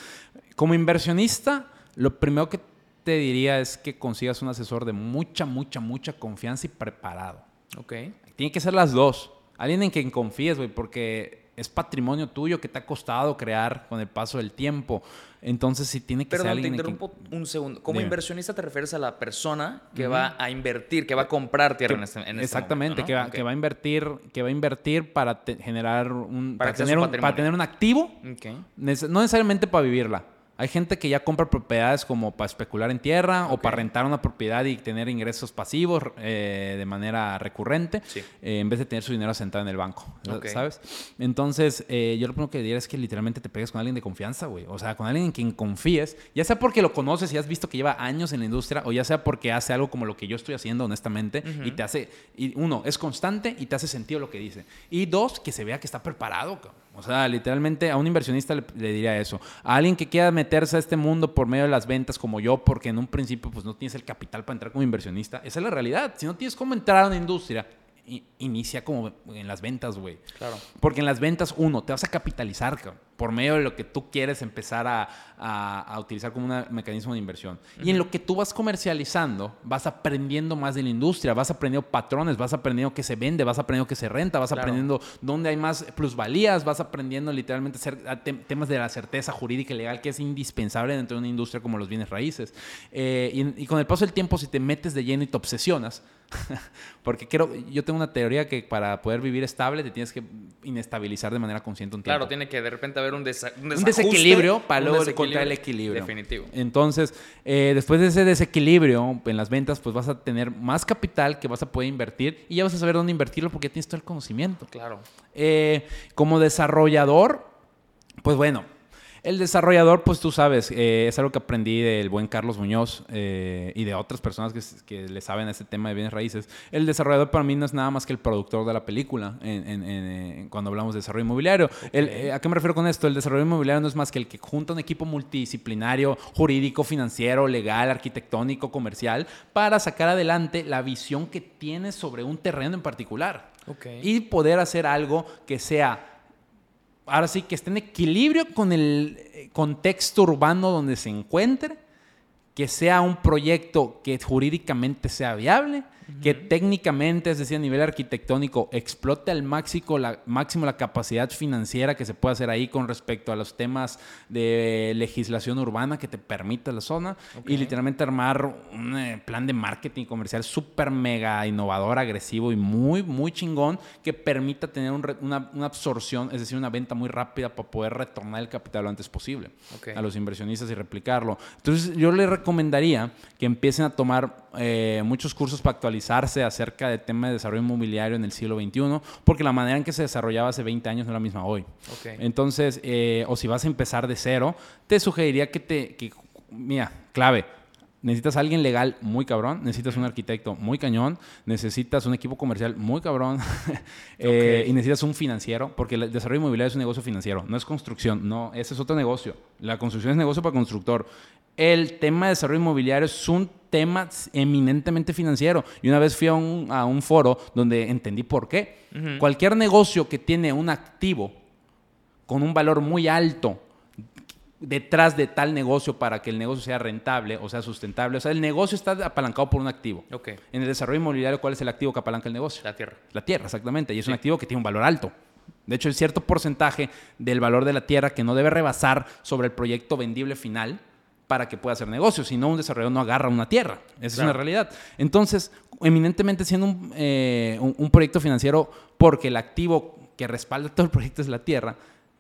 Como inversionista, lo primero que te diría es que consigas un asesor de mucha, mucha, mucha confianza y preparado. Ok. Tiene que ser las dos. Alguien en quien confíes, güey, porque es patrimonio tuyo que te ha costado crear con el paso del tiempo. Entonces, sí tiene que ser Perdón, te alguien en quien- interrumpo un segundo. Como Dime. inversionista te refieres a la persona que va a invertir, que va a comprar tierra en este, en este Exactamente, momento, ¿no? que, va, que va a invertir, que va a invertir para te- generar un, Para tener un, para tener un activo, no necesariamente para vivirla. Hay gente que ya compra propiedades como para especular en tierra o para rentar una propiedad y tener ingresos pasivos eh, de manera recurrente Sí. eh, en vez de tener su dinero sentado en el banco. ¿sabes? Entonces, eh, yo lo primero que diría es que literalmente te pegues con alguien de confianza, güey. O sea, con alguien en quien confíes, ya sea porque lo conoces y has visto que lleva años en la industria o ya sea porque hace algo como lo que yo estoy haciendo, honestamente, y te hace, y uno, es constante y te hace sentido lo que dice. Y dos, que se vea que está preparado, cabrón. O sea, literalmente a un inversionista le, le diría eso. A alguien que quiera meterse a este mundo por medio de las ventas como yo, porque en un principio pues no tienes el capital para entrar como inversionista, esa es la realidad. Si no tienes cómo entrar a una industria, inicia como en las ventas, güey. Claro. Porque en las ventas, uno, te vas a capitalizar cabrón, por medio de lo que tú quieres empezar a, a- a utilizar como un mecanismo de inversión. Y en lo que tú vas comercializando, vas aprendiendo más de la industria, vas aprendiendo patrones, vas aprendiendo qué se vende, vas aprendiendo qué se renta, vas Claro. aprendiendo dónde hay más plusvalías, vas aprendiendo literalmente temas de la certeza jurídica y legal que es indispensable dentro de una industria como los bienes raíces. Eh, y, y con el paso del tiempo, si te metes de lleno y te obsesionas, porque quiero, yo tengo una teoría que para poder vivir estable te tienes que inestabilizar de manera consciente un tiempo. Claro, tiene que de repente haber un, desa- un un desajuste, desequilibrio para luego encontrar el equilibrio. Definitivo. Entonces, eh, después de ese desequilibrio en las ventas, pues vas a tener más capital que vas a poder invertir y ya vas a saber dónde invertirlo porque ya tienes todo el conocimiento. Claro. Eh, como desarrollador, pues bueno, El desarrollador, pues tú sabes, eh, es algo que aprendí del buen Carlos Muñoz eh, y de otras personas que, que, le saben a este tema de bienes raíces. El desarrollador para mí no es nada más que el productor de la película en, en, en, cuando hablamos de desarrollo inmobiliario. Okay. El, eh, ¿A qué me refiero con esto? El desarrollo inmobiliario no es más que el que junta un equipo multidisciplinario, jurídico, financiero, legal, arquitectónico, comercial, para sacar adelante la visión que tienes sobre un terreno en particular. Okay. Y poder hacer algo que sea ahora sí que esté en equilibrio con el eh, contexto urbano donde se encuentre, que sea un proyecto que jurídicamente sea viable, que técnicamente, es decir, a nivel arquitectónico, explote al máximo la, máximo la capacidad financiera que se puede hacer ahí con respecto a los temas de legislación urbana que te permita la zona Okay. y literalmente armar un eh, plan de marketing comercial súper mega innovador, agresivo y muy, muy chingón que permita tener un una, una absorción, es decir, una venta muy rápida para poder retornar el capital lo antes posible Ok. a los inversionistas y replicarlo. Entonces, yo le recomendaría que empiecen a tomar eh, muchos cursos para actualizarse acerca del tema de desarrollo inmobiliario en el siglo XXI, porque la manera en que se desarrollaba hace 20 años no es la misma hoy. Ok. Entonces, eh, o si vas a empezar de cero, te sugeriría que te, que, mira, clave, necesitas a alguien legal muy cabrón, necesitas un arquitecto muy cañón, necesitas un equipo comercial muy cabrón eh, Ok. y necesitas un financiero, porque el desarrollo inmobiliario es un negocio financiero, no es construcción, no, ese es otro negocio. La construcción es negocio para constructor. El tema de desarrollo inmobiliario es un tema eminentemente financiero. Y una vez fui a un, a un foro donde entendí por qué. Cualquier negocio que tiene un activo con un valor muy alto detrás de tal negocio para que el negocio sea rentable o sea sustentable. O sea, el negocio está apalancado por un activo. Ok. En el desarrollo inmobiliario, ¿cuál es el activo que apalanca el negocio? La tierra. La tierra, exactamente. Y es un activo que tiene un valor alto. De hecho, hay cierto porcentaje del valor de la tierra que no debe rebasar sobre el proyecto vendible final para que pueda hacer negocio. Si no, un desarrollador no agarra una tierra. Esa es una realidad. Entonces, eminentemente siendo un, eh, un- un proyecto financiero porque el activo que respalda todo el proyecto es la tierra,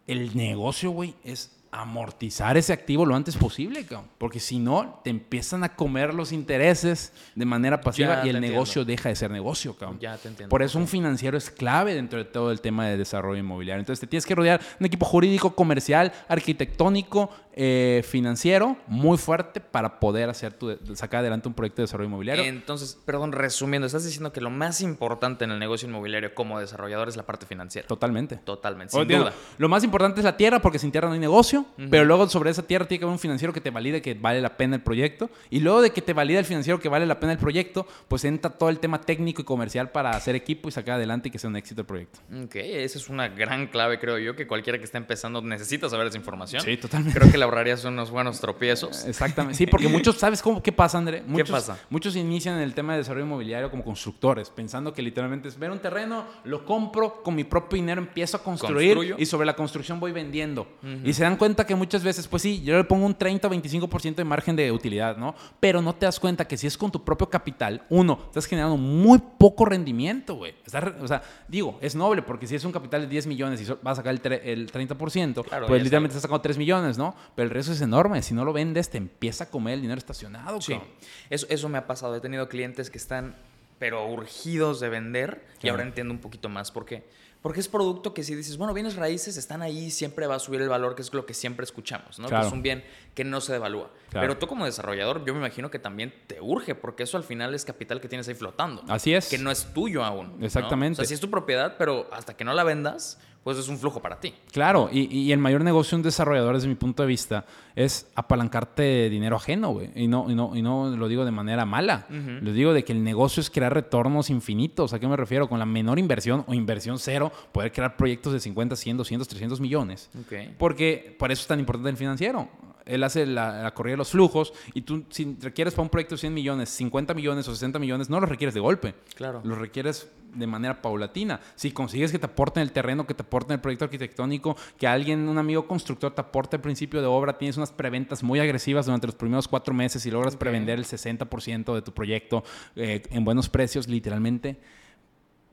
el negocio, güey, es amortizar ese activo lo antes posible, cabrón. Porque si no, te empiezan a comer los intereses de manera pasiva Ya y el entiendo. negocio deja de ser negocio, cabrón. Ya te entiendo. Por eso un financiero es clave dentro de todo el tema de desarrollo inmobiliario. Entonces te tienes que rodear de un equipo jurídico, comercial, arquitectónico, eh, financiero, muy fuerte para poder hacer tu, sacar adelante un proyecto de desarrollo inmobiliario. Entonces, perdón, resumiendo, estás diciendo que lo más importante en el negocio inmobiliario como desarrollador es la parte financiera. Totalmente. Totalmente, sin duda. Lo más importante es la tierra, porque sin tierra no hay negocio, pero luego sobre esa tierra tiene que haber un financiero que te valide que vale la pena el proyecto, y luego de que te valida el financiero que vale la pena el proyecto, pues entra todo el tema técnico y comercial para hacer equipo y sacar adelante y que sea un éxito el proyecto. Ok, esa es una gran clave, creo yo, que cualquiera que esté empezando necesita saber esa información. Sí, totalmente. Creo que le ahorrarías unos buenos tropiezos. Exactamente. Sí, porque muchos, ¿sabes cómo, qué pasa, André? Muchos, pasa? Muchos inician en el tema de desarrollo inmobiliario como constructores, pensando que literalmente es ver un terreno, lo compro, con mi propio dinero empiezo a construir Construyo. y sobre la construcción voy vendiendo. Y se dan cuenta que muchas veces, pues sí, yo le pongo un 30 o 25% de margen de utilidad, ¿no? Pero no te das cuenta que si es con tu propio capital, uno, estás generando muy poco rendimiento, güey. O sea, digo, es noble porque si es un capital de 10 millones y vas a sacar el, el 30%, Claro, pues literalmente estás sacando 3 millones, ¿no? Pero el riesgo es enorme. Si no lo vendes, te empieza a comer el dinero estacionado, Sí, cabrón. eso, eso me ha pasado. He tenido clientes que están, pero urgidos de vender. Y ahora entiendo un poquito más por qué. Porque es producto que si dices, bueno, bienes raíces están ahí, siempre va a subir el valor, que es lo que siempre escuchamos, ¿no? Claro. Que es un bien que no se devalúa. Claro. Pero tú como desarrollador, yo me imagino que también te urge, porque eso al final es capital que tienes ahí flotando. Así es. Que no es tuyo aún. ¿no? Exactamente. O sea, sí es tu propiedad, pero hasta que no la vendas, pues es un flujo para ti. Claro, y, y el mayor negocio de un desarrollador, desde mi punto de vista, es apalancarte de dinero ajeno, güey. Y no, y, no, y no lo digo de manera mala. Lo digo de que el negocio es crear retornos infinitos. ¿A qué me refiero? Con la menor inversión o inversión cero, poder crear proyectos de 50, 100, 200, 300 millones. Ok. Porque por eso es tan importante el financiero. Él hace la, la corrida de los flujos y tú, si requieres para un proyecto de 100 millones, 50 millones o 60 millones, no los requieres de golpe. Claro. Los requieres de manera paulatina. Si consigues que te aporten el terreno, que te aporten el proyecto arquitectónico, que alguien, un amigo constructor, te aporte el principio de obra, tienes unas preventas muy agresivas durante los primeros cuatro meses y logras prevender el 60% de tu proyecto eh, en buenos precios, literalmente,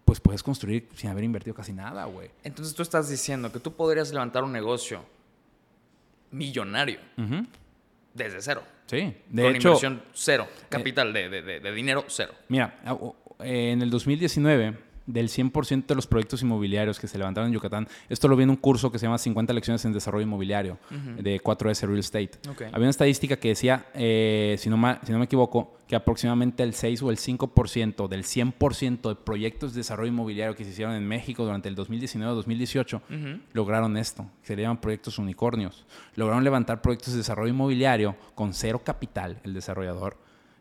pues puedes construir sin haber invertido casi nada, güey. Entonces tú estás diciendo que tú podrías levantar un negocio millonario desde cero. Sí, de con hecho, inversión cero, capital de, de- de- de dinero cero. Mira, eh, en el 2019 del 100% de los proyectos inmobiliarios que se levantaron en Yucatán, esto lo vi en un curso que se llama 50 lecciones en desarrollo inmobiliario de 4S Real Estate. Ok. Había una estadística que decía, eh, si, no ma- si no me equivoco, que aproximadamente el 6 o el 5% del 100% de proyectos de desarrollo inmobiliario que se hicieron en México durante el 2019-2018 lograron esto, que se le llaman proyectos unicornios. Lograron levantar proyectos de desarrollo inmobiliario con cero capital, el desarrollador,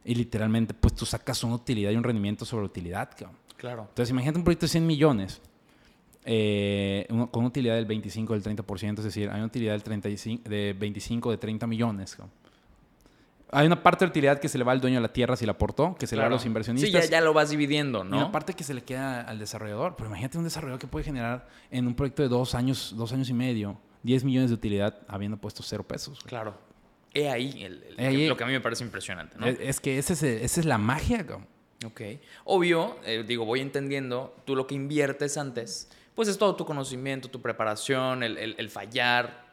y literalmente, pues tú sacas una utilidad y un rendimiento sobre utilidad, cabrón. Claro. Entonces, imagínate un proyecto de 100 millones eh, con una utilidad del 25, del 30%, es decir, hay una utilidad del 35, de 25, de 30 millones. Hay una parte de utilidad que se le va al dueño de la tierra si la aportó, que se le va a los inversionistas. Sí, ya, ya lo vas dividiendo, Y ¿no? una parte que se le queda al desarrollador. Pero imagínate un desarrollador que puede generar en un proyecto de dos años, dos años y medio, 10 millones de utilidad habiendo puesto cero pesos. güey. Claro. He ahí, el- el- He ahí- lo que a mí me parece impresionante, ¿no? Es, es que ese es esa es la magia. Ok. Obvio, eh, digo, voy entendiendo, tú lo que inviertes antes, pues es todo tu conocimiento, tu preparación, el, el- el fallar,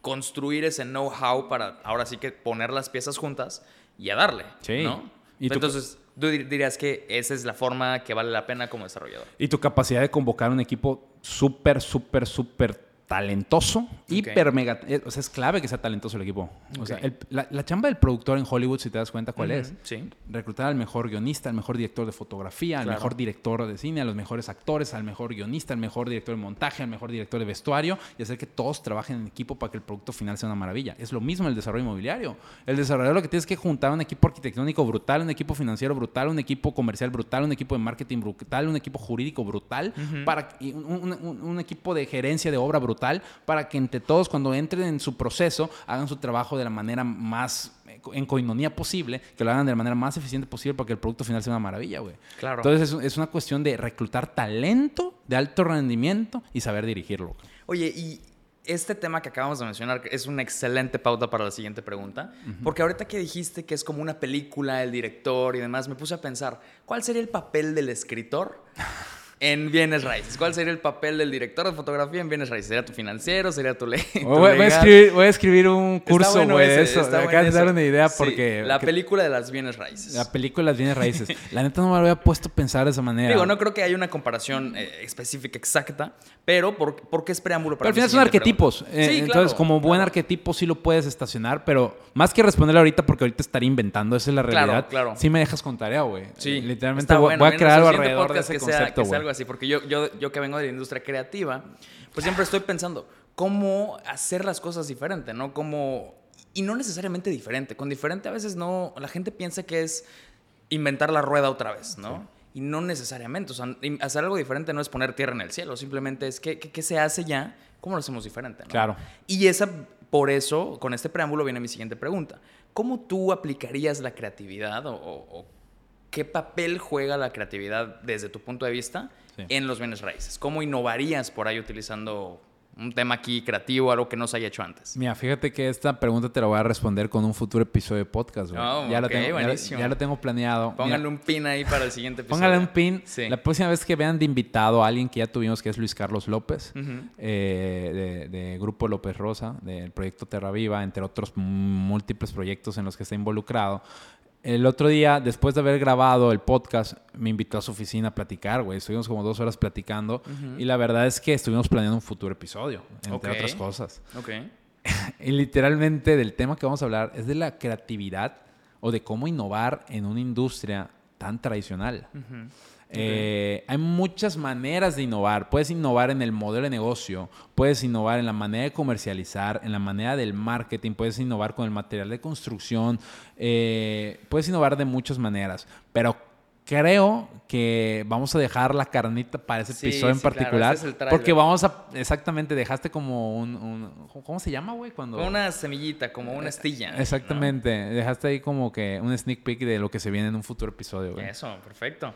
construir ese know-how para ahora sí que poner las piezas juntas y a darle, Sí. ¿no? Y Entonces, tú dir- dirías que esa es la forma que vale la pena como desarrollador. Y tu capacidad de convocar un equipo súper, súper, súper talentoso, hiper mega. eh, O sea, es clave que sea talentoso el equipo. O sea, el- la, la chamba del productor en Hollywood, si te das cuenta cuál es, Sí. reclutar al mejor guionista, al mejor director de fotografía, al mejor director de cine, a los mejores actores, al mejor guionista, al mejor director de montaje, al mejor director de vestuario y hacer que todos trabajen en equipo para que el producto final sea una maravilla. Es lo mismo el desarrollo inmobiliario. El desarrollador lo que tienes que juntar un equipo arquitectónico brutal, un equipo financiero brutal, un equipo comercial brutal, un equipo de marketing brutal, un equipo jurídico brutal, para, un, un- un- un equipo de gerencia de obra brutal para que entre todos cuando entren en su proceso hagan su trabajo de la manera más eh, en coinonía posible, que lo hagan de la manera más eficiente posible para que el producto final sea una maravilla, güey. Claro. Entonces es, es una cuestión de reclutar talento de alto rendimiento y saber dirigirlo. Oye, y este tema que acabamos de mencionar es una excelente pauta para la siguiente pregunta, porque ahorita que dijiste que es como una película, el director y demás, me puse a pensar, ¿cuál sería el papel del escritor? En bienes raíces. ¿Cuál sería el papel del director de fotografía en bienes raíces? ¿Sería tu financiero? ¿Sería tu ley? Voy, voy a escribir, voy a escribir un curso, güey, de eso. Me acabas de dar una idea porque... La película de las bienes raíces. la película las bienes raíces. La neta no me lo había puesto a pensar de esa manera. Digo, no creo que haya una comparación eh, específica exacta, pero ¿por, por qué es preámbulo para Pero al final son arquetipos. Eh, Sí, Entonces, claro, como buen claro. arquetipo sí lo puedes estacionar, pero más que responderle ahorita, porque ahorita estaría inventando, esa es la Claro, realidad. claro. Sí me dejas con tarea, güey. Sí, Eh, Literalmente voy, bueno. voy a crear algo alrededor de ese concepto, güey. Así, porque yo, yo, yo que vengo de la industria creativa, pues siempre estoy pensando cómo hacer las cosas diferente, ¿no? Cómo... Y no necesariamente diferente. Con diferente a veces no... La gente piensa que es inventar la rueda otra vez, ¿no? Y no necesariamente. O sea, hacer algo diferente no es poner tierra en el cielo. Simplemente es que, que se hace ya, ¿cómo lo hacemos diferente? ¿no? Claro. Y esa, por eso, con este preámbulo viene mi siguiente pregunta. ¿Cómo tú aplicarías la creatividad o, o- o qué papel juega la creatividad desde tu punto de vista Sí. en los bienes raíces? ¿Cómo innovarías por ahí utilizando un tema aquí creativo, algo que no se haya hecho antes? Mira, fíjate que esta pregunta te la voy a responder con un futuro episodio de podcast, güey. Oh, ya, lo ok, tengo, ya, buenísimo. ya lo tengo planeado. Pónganle un pin ahí para el siguiente episodio. Póngale un pin. Sí. La próxima vez que vean de invitado a alguien que ya tuvimos, que es Luis Carlos López, eh, de, de Grupo López Rosa, del proyecto Terra Viva, entre otros múltiples proyectos en los que está involucrado. El otro día, después de haber grabado el podcast, me invitó a su oficina a platicar, güey. Estuvimos como dos horas platicando y la verdad es que estuvimos planeando un futuro episodio, entre otras cosas. Ok. Y literalmente del tema que vamos a hablar es de la creatividad o de cómo innovar en una industria tan tradicional. Eh, hay muchas maneras de innovar. Puedes innovar en el modelo de negocio, puedes innovar en la manera de comercializar, en la manera del marketing, puedes innovar con el material de construcción, eh, puedes innovar de muchas maneras. Pero creo que vamos a dejar la carnita para ese Sí, episodio en sí, claro, particular. ese es el tráiler. porque vamos a, exactamente, dejaste como un, un- ¿cómo se llama, güey? Cuando... Una semillita, como una astilla. ¿no? Exactamente, dejaste ahí como que un sneak peek de lo que se viene en un futuro episodio, güey. Eso, perfecto.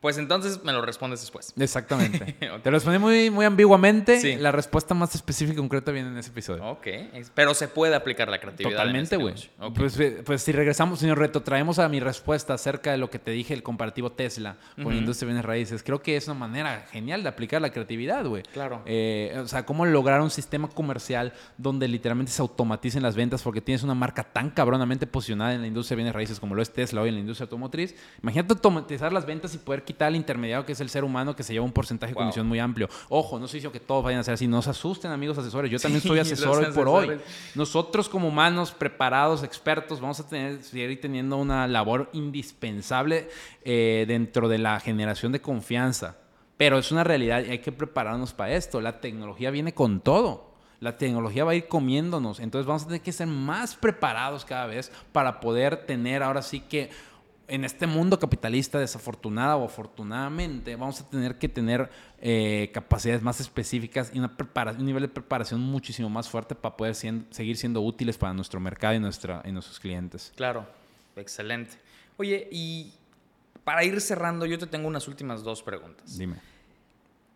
Pues entonces me lo respondes después. Exactamente. Te lo respondí muy, muy ambiguamente. Sí. La respuesta más específica y concreta viene en ese episodio. Ok, pero se puede aplicar la creatividad. en Totalmente, este güey. Pues, eh, pues si regresamos, señor Reto, traemos a mi respuesta acerca de lo que te dije, el comparativo Tesla con Ujú. la industria de bienes raíces. Creo que es una manera genial de aplicar la creatividad, güey. Claro. Eh, o sea, cómo lograr un sistema comercial donde literalmente se automaticen las ventas porque tienes una marca tan cabronamente posicionada en la industria de bienes raíces como lo es Tesla hoy en la industria automotriz. Imagínate automatizar las ventas y poder quitar al intermediario que es el ser humano que se lleva un porcentaje de comisión muy amplio. Ojo, no estoy diciendo que todos vayan a ser así, no se asusten amigos asesores, yo también Sí, soy asesor hoy por hoy. Nosotros como humanos preparados, expertos, vamos a tener, seguir teniendo una labor indispensable eh, dentro de la generación de confianza. Pero es una realidad y hay que prepararnos para esto. La tecnología viene con todo. La tecnología va a ir comiéndonos. Entonces vamos a tener que ser más preparados cada vez para poder tener ahora sí que en este mundo capitalista desafortunada o afortunadamente vamos a tener que tener eh, capacidades más específicas y una un nivel de preparación muchísimo más fuerte para poder seguir siendo útiles para nuestro mercado y, nuestra, y nuestros clientes. Claro, excelente. Oye, y para ir cerrando, yo te tengo unas últimas dos preguntas. Dime.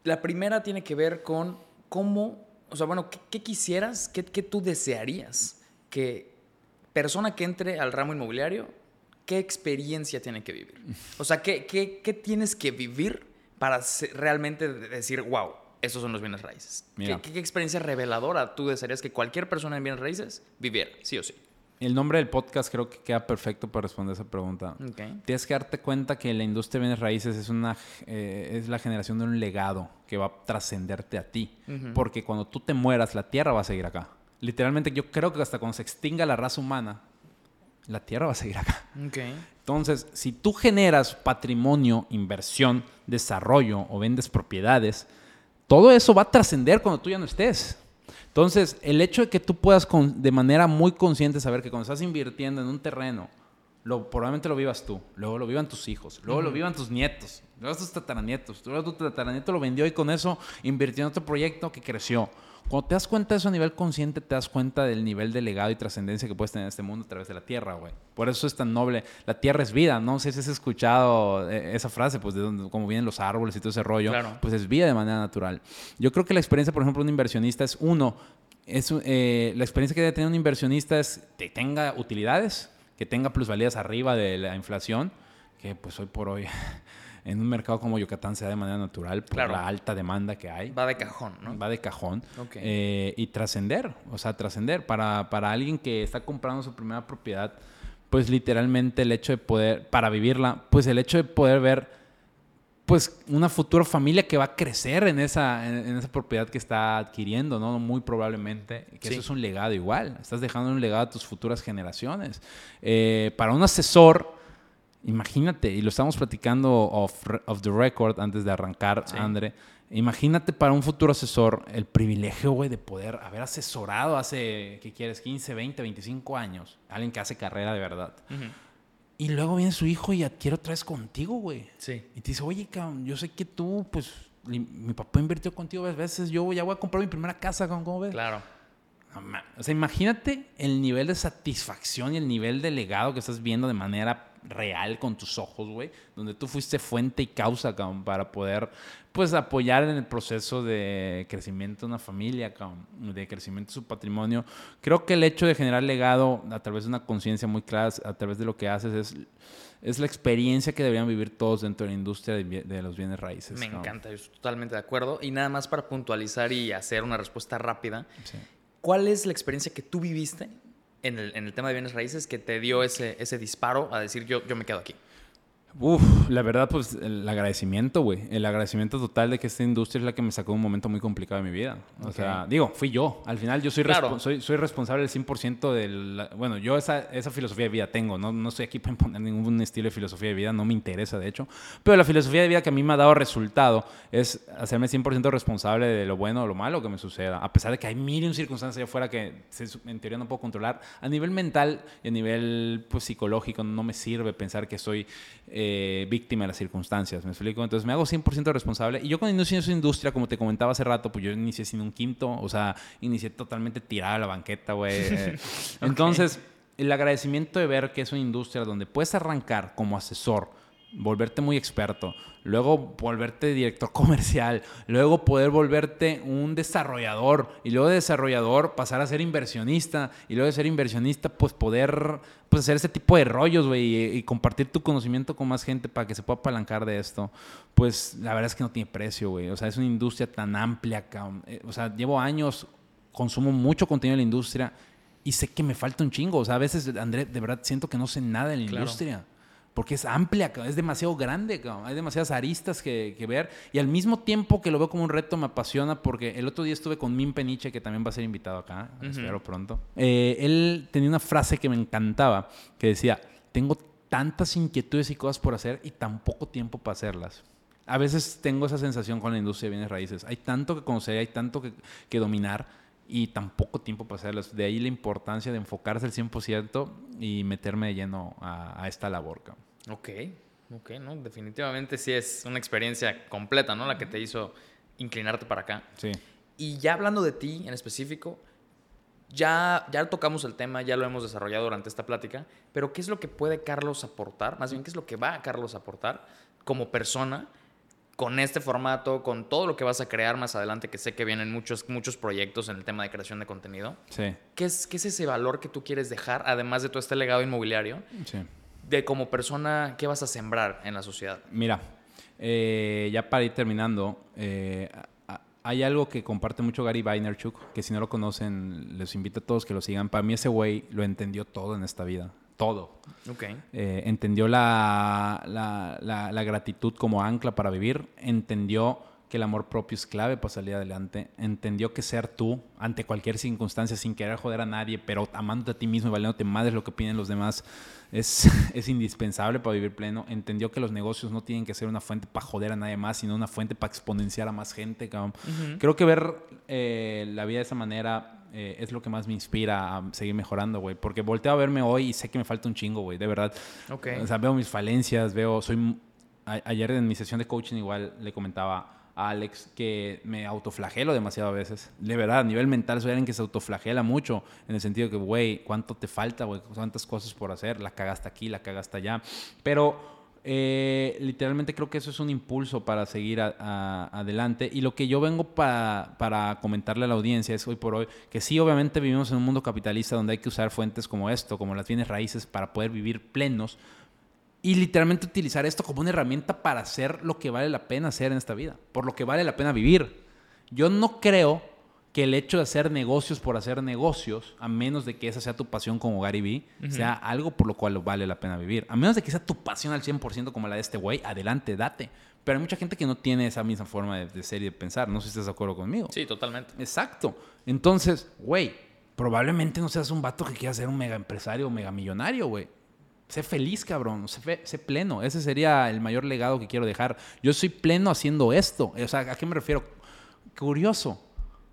La primera tiene que ver con cómo, o sea, bueno, ¿qué, qué quisieras, qué, qué tú desearías que persona que entre al ramo inmobiliario, qué experiencia tiene que vivir? O sea, ¿qué, qué, qué tienes que vivir para realmente de- decir, wow, esos son los bienes raíces? ¿Qué, qué- experiencia reveladora tú desearías que cualquier persona en bienes raíces viviera, sí o sí? El nombre del podcast creo que queda perfecto para responder esa pregunta. Ok. Tienes que darte cuenta que la industria de bienes raíces es, una, eh, es la generación de un legado que va a trascenderte a ti. Porque cuando tú te mueras, la tierra va a seguir acá. Literalmente yo creo que hasta cuando se extinga la raza humana, la tierra va a seguir acá. Entonces, si tú generas patrimonio, inversión, desarrollo o vendes propiedades, todo eso va a trascender cuando tú ya no estés. Entonces, el hecho de que tú puedas con- de manera muy consciente saber que cuando estás invirtiendo en un terreno, lo, probablemente lo vivas tú, luego lo vivan tus hijos, luego lo vivan tus nietos, luego tus tataranietos, luego tu tataranieto lo vendió y con eso invirtió en otro proyecto que creció. Cuando te das cuenta de eso a nivel consciente, te das cuenta del nivel de legado y trascendencia que puedes tener en este mundo a través de la tierra, güey. Por eso es tan noble. La tierra es vida. No sé si has escuchado eh, esa frase, pues de donde, cómo vienen los árboles y todo ese rollo. Claro. Pues es vida de manera natural. Yo creo que la experiencia, por ejemplo, de un inversionista es uno. Es, eh, la experiencia que debe tener un inversionista es que tenga utilidades, que tenga plusvalías arriba de la inflación, que pues hoy por hoy en un mercado como Yucatán se da de manera natural por Claro. la alta demanda que hay Va de cajón, ¿no? va de cajón. Ok. Eh, y trascender, o sea, trascender. Para, para alguien que está comprando su primera propiedad, pues literalmente el hecho de poder, para vivirla, pues el hecho de poder ver, pues una futura familia que va a crecer en esa, en, en esa propiedad que está adquiriendo, ¿no? Muy probablemente, que Sí. eso es un legado igual. Estás dejando un legado a tus futuras generaciones. Eh, para un asesor, imagínate, y lo estamos platicando off, off the record antes de arrancar, Sí. André. Imagínate para un futuro asesor el privilegio, güey, de poder haber asesorado hace, ¿qué quieres? 15, 20, 25 años. Alguien que hace carrera de verdad. Y luego viene su hijo y adquiere otra vez contigo, güey. Sí. Y te dice, oye, cabrón, yo sé que tú, pues, mi papá invirtió contigo varias veces. Yo ya voy a comprar mi primera casa, ¿cómo ves? Claro. O sea, imagínate el nivel de satisfacción y el nivel de legado que estás viendo de manera real con tus ojos, güey. Donde tú fuiste fuente y causa, cabrón, para poder, pues, apoyar en el proceso de crecimiento de una familia, cabrón, de crecimiento de su patrimonio. Creo que el hecho de generar legado a través de una conciencia muy clara, a través de lo que haces, es, es la experiencia que deberían vivir todos dentro de la industria de, los bienes raíces. Me cabrón. encanta, yo estoy totalmente de acuerdo. Y nada más para puntualizar y hacer una respuesta rápida, Sí. ¿cuál es la experiencia que tú viviste en el, en el tema de bienes raíces que te dio ese, ese disparo a decir yo, yo me quedo aquí? Uf, la verdad, pues el agradecimiento, güey. El agradecimiento total de que esta industria es la que me sacó un momento muy complicado de mi vida. O sea, digo, fui yo. Al final yo soy, Claro. respo- soy, soy responsable del 100% del... Bueno, yo esa, esa filosofía de vida tengo. No, no estoy aquí para imponer ningún estilo de filosofía de vida. No me interesa, de hecho. Pero la filosofía de vida que a mí me ha dado resultado es hacerme 100% responsable de lo bueno o lo malo que me suceda. A pesar de que hay mil y un circunstancias allá afuera que en teoría no puedo controlar. A nivel mental y a nivel pues, psicológico no me sirve pensar que soy eh, víctima de las circunstancias. ¿Me explico? Entonces me hago 100% responsable. Y yo cuando inicié en esa industria, como te comentaba hace rato, pues yo inicié sin un quinto. O sea, inicié totalmente tirada a la banqueta, güey. Eh, Entonces, el agradecimiento de ver que es una industria donde puedes arrancar como asesor, volverte muy experto, luego volverte director comercial, luego poder volverte un desarrollador y luego de desarrollador pasar a ser inversionista y luego de ser inversionista pues poder pues hacer ese tipo de rollos, güey, y, y compartir tu conocimiento con más gente para que se pueda apalancar de esto, pues la verdad es que no tiene precio, güey. O sea, es una industria tan amplia, cabrón. Eh, o sea, llevo años, consumo mucho contenido de la industria y sé que me falta un chingo. O sea, a veces, André, de verdad siento que no sé nada de la Claro. industria. Porque es amplia, es demasiado grande, hay demasiadas aristas que, que ver. Y al mismo tiempo que lo veo como un reto, me apasiona porque el otro día estuve con Min Peniche, que también va a ser invitado acá, espero pronto. Eh, él tenía una frase que me encantaba, que decía, tengo tantas inquietudes y cosas por hacer y tan poco tiempo para hacerlas. A veces tengo esa sensación con la industria de bienes raíces. Hay tanto que conocer, hay tanto que, que dominar y tan poco tiempo para hacerlas. De ahí la importancia de enfocarse al 100% y meterme de lleno a, a esta labor. cabrón. Ok, ok, ¿no? Definitivamente sí es una experiencia completa, ¿no? La que te hizo inclinarte para acá. Sí. Y ya hablando de ti en específico, ya, ya tocamos el tema, ya lo hemos desarrollado durante esta plática, pero ¿qué es lo que puede Carlos aportar? Más bien, ¿qué es lo que va a Carlos aportar como persona con este formato, con todo lo que vas a crear más adelante, que sé que vienen muchos, muchos proyectos en el tema de creación de contenido? Sí, ¿Qué es, ¿Qué es ese valor que tú quieres dejar, además de todo este legado inmobiliario, sí. de como persona, qué vas a sembrar en la sociedad? Mira, eh, ya para ir terminando, eh, hay algo que comparte mucho Gary Vaynerchuk, que si no lo conocen, les invito a todos que lo sigan. Para mí ese güey lo entendió todo en esta vida, todo. Ok. Eh, entendió la, la- la- la gratitud como ancla para vivir, entendió que el amor propio es clave para salir adelante, entendió que ser tú ante cualquier circunstancia sin querer joder a nadie, pero amándote a ti mismo y valiéndote más de lo que opinen los demás, es, es indispensable para vivir pleno. Entendió que los negocios no tienen que ser una fuente para joder a nadie más, sino una fuente para exponenciar a más gente. Creo que ver eh, la vida de esa manera eh, es lo que más me inspira a seguir mejorando, güey. Porque volteo a verme hoy y sé que me falta un chingo, güey, de verdad. Ok. O sea, veo mis falencias, veo, soy... a- ayer en mi sesión de coaching igual le comentaba a Alex que me autoflagelo demasiado a veces. De verdad, a nivel mental soy alguien que se autoflagela mucho en el sentido que, güey, ¿cuánto te falta, güey? ¿Cuántas cosas por hacer? La cagaste aquí, la cagaste allá. Pero eh, literalmente creo que eso es un impulso para seguir adelante. Y lo que yo vengo pa- para comentarle a la audiencia es hoy por hoy que sí, obviamente vivimos en un mundo capitalista donde hay que usar fuentes como esto, como las bienes raíces, para poder vivir plenos y literalmente utilizar esto como una herramienta para hacer lo que vale la pena hacer en esta vida, por lo que vale la pena vivir. Yo no creo que el hecho de hacer negocios por hacer negocios, a menos de que esa sea tu pasión como Gary Vee, sea algo por lo cual vale la pena vivir. A menos de que sea tu pasión al 100% como la de este güey, adelante, date. Pero hay mucha gente que no tiene esa misma forma de, de ser y de pensar. No sé si estás de acuerdo conmigo. Sí, totalmente. Exacto. Entonces, güey, probablemente no seas un vato que quiera ser un mega empresario o mega millonario, güey. Sé feliz, cabrón. Sé, fe- sé pleno. Ese sería el mayor legado que quiero dejar. Yo soy pleno haciendo esto. O sea, ¿a qué me refiero? Curioso.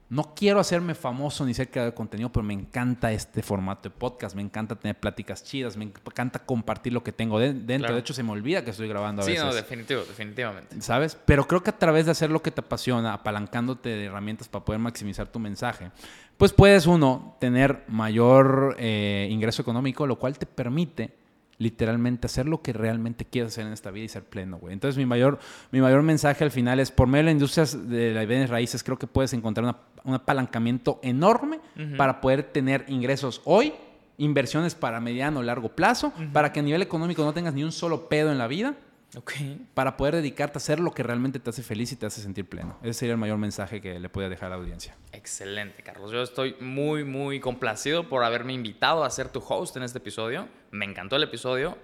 No quiero hacerme famoso ni ser creador de contenido, pero me encanta este formato de podcast. Me encanta tener pláticas chidas. Me encanta compartir lo que tengo de- dentro. Claro. De hecho, se me olvida que estoy grabando a Sí, veces. no, definitivo, definitivamente. ¿Sabes? Pero creo que a través de hacer lo que te apasiona, apalancándote de herramientas para poder maximizar tu mensaje, pues puedes uno tener mayor eh, ingreso económico, lo cual te permite literalmente hacer lo que realmente quieres hacer en esta vida y ser pleno, güey. Entonces mi mayor, mi mayor mensaje al final es, por medio de las industrias de las bienes raíces, creo que puedes encontrar una- un apalancamiento enorme para poder tener ingresos hoy, inversiones para mediano o largo plazo, para que a nivel económico no tengas ni un solo pedo en la vida Ok. para poder dedicarte a hacer lo que realmente te hace feliz y te hace sentir pleno. Ese sería el mayor mensaje que le puede dejar a la audiencia. Excelente, Carlos. Yo estoy muy, muy complacido por haberme invitado a ser tu host en este episodio. Me encantó el episodio.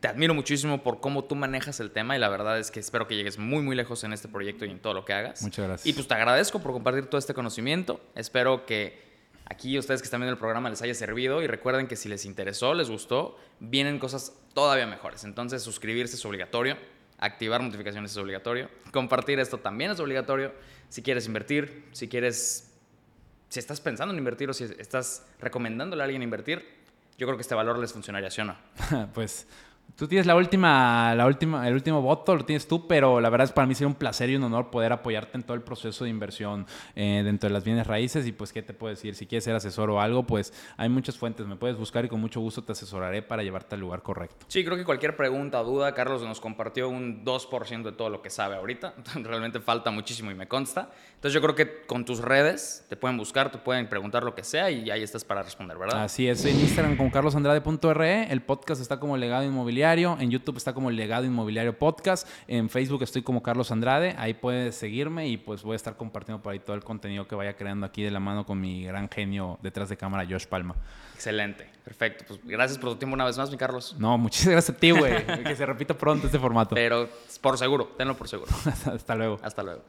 Te admiro muchísimo por cómo tú manejas el tema y la verdad es que espero que llegues muy, muy lejos en este proyecto y en todo lo que hagas. Muchas gracias. Y pues te agradezco por compartir todo este conocimiento. Espero que aquí ustedes que están viendo el programa les haya servido y recuerden que si les interesó, les gustó, vienen cosas todavía mejores. Entonces suscribirse es obligatorio, activar notificaciones es obligatorio, compartir esto también es obligatorio. Si quieres invertir, si quieres si estás pensando en invertir o si estás recomendándole a alguien invertir, yo creo que este valor les funcionaría, ¿sí o no? pues tú tienes la última, la última, el último voto, lo tienes tú, pero la verdad es para mí sería un placer y un honor poder apoyarte en todo el proceso de inversión eh, dentro de las bienes raíces. Y pues, ¿qué te puedo decir? Si quieres ser asesor o algo, pues hay muchas fuentes, me puedes buscar y con mucho gusto te asesoraré para llevarte al lugar correcto. Sí, creo que cualquier pregunta o duda, Carlos nos compartió un 2% de todo lo que sabe ahorita. Realmente falta muchísimo y me consta. Entonces yo creo que con tus redes te pueden buscar, te pueden preguntar lo que sea y ahí estás para responder, ¿verdad? Así es, en Instagram con carlosandrade.re, el podcast está como legado inmobiliario Inmobiliario. En YouTube está como Legado Inmobiliario Podcast. En Facebook estoy como Carlos Andrade. Ahí puedes seguirme y pues voy a estar compartiendo por ahí todo el contenido que vaya creando aquí de la mano con mi gran genio detrás de cámara, Josh Palma. Excelente, perfecto. Pues gracias por tu tiempo una vez más, mi Carlos. No, muchas gracias a ti, güey. que se repita pronto este formato. Pero por seguro, tenlo por seguro. Hasta luego. Hasta luego.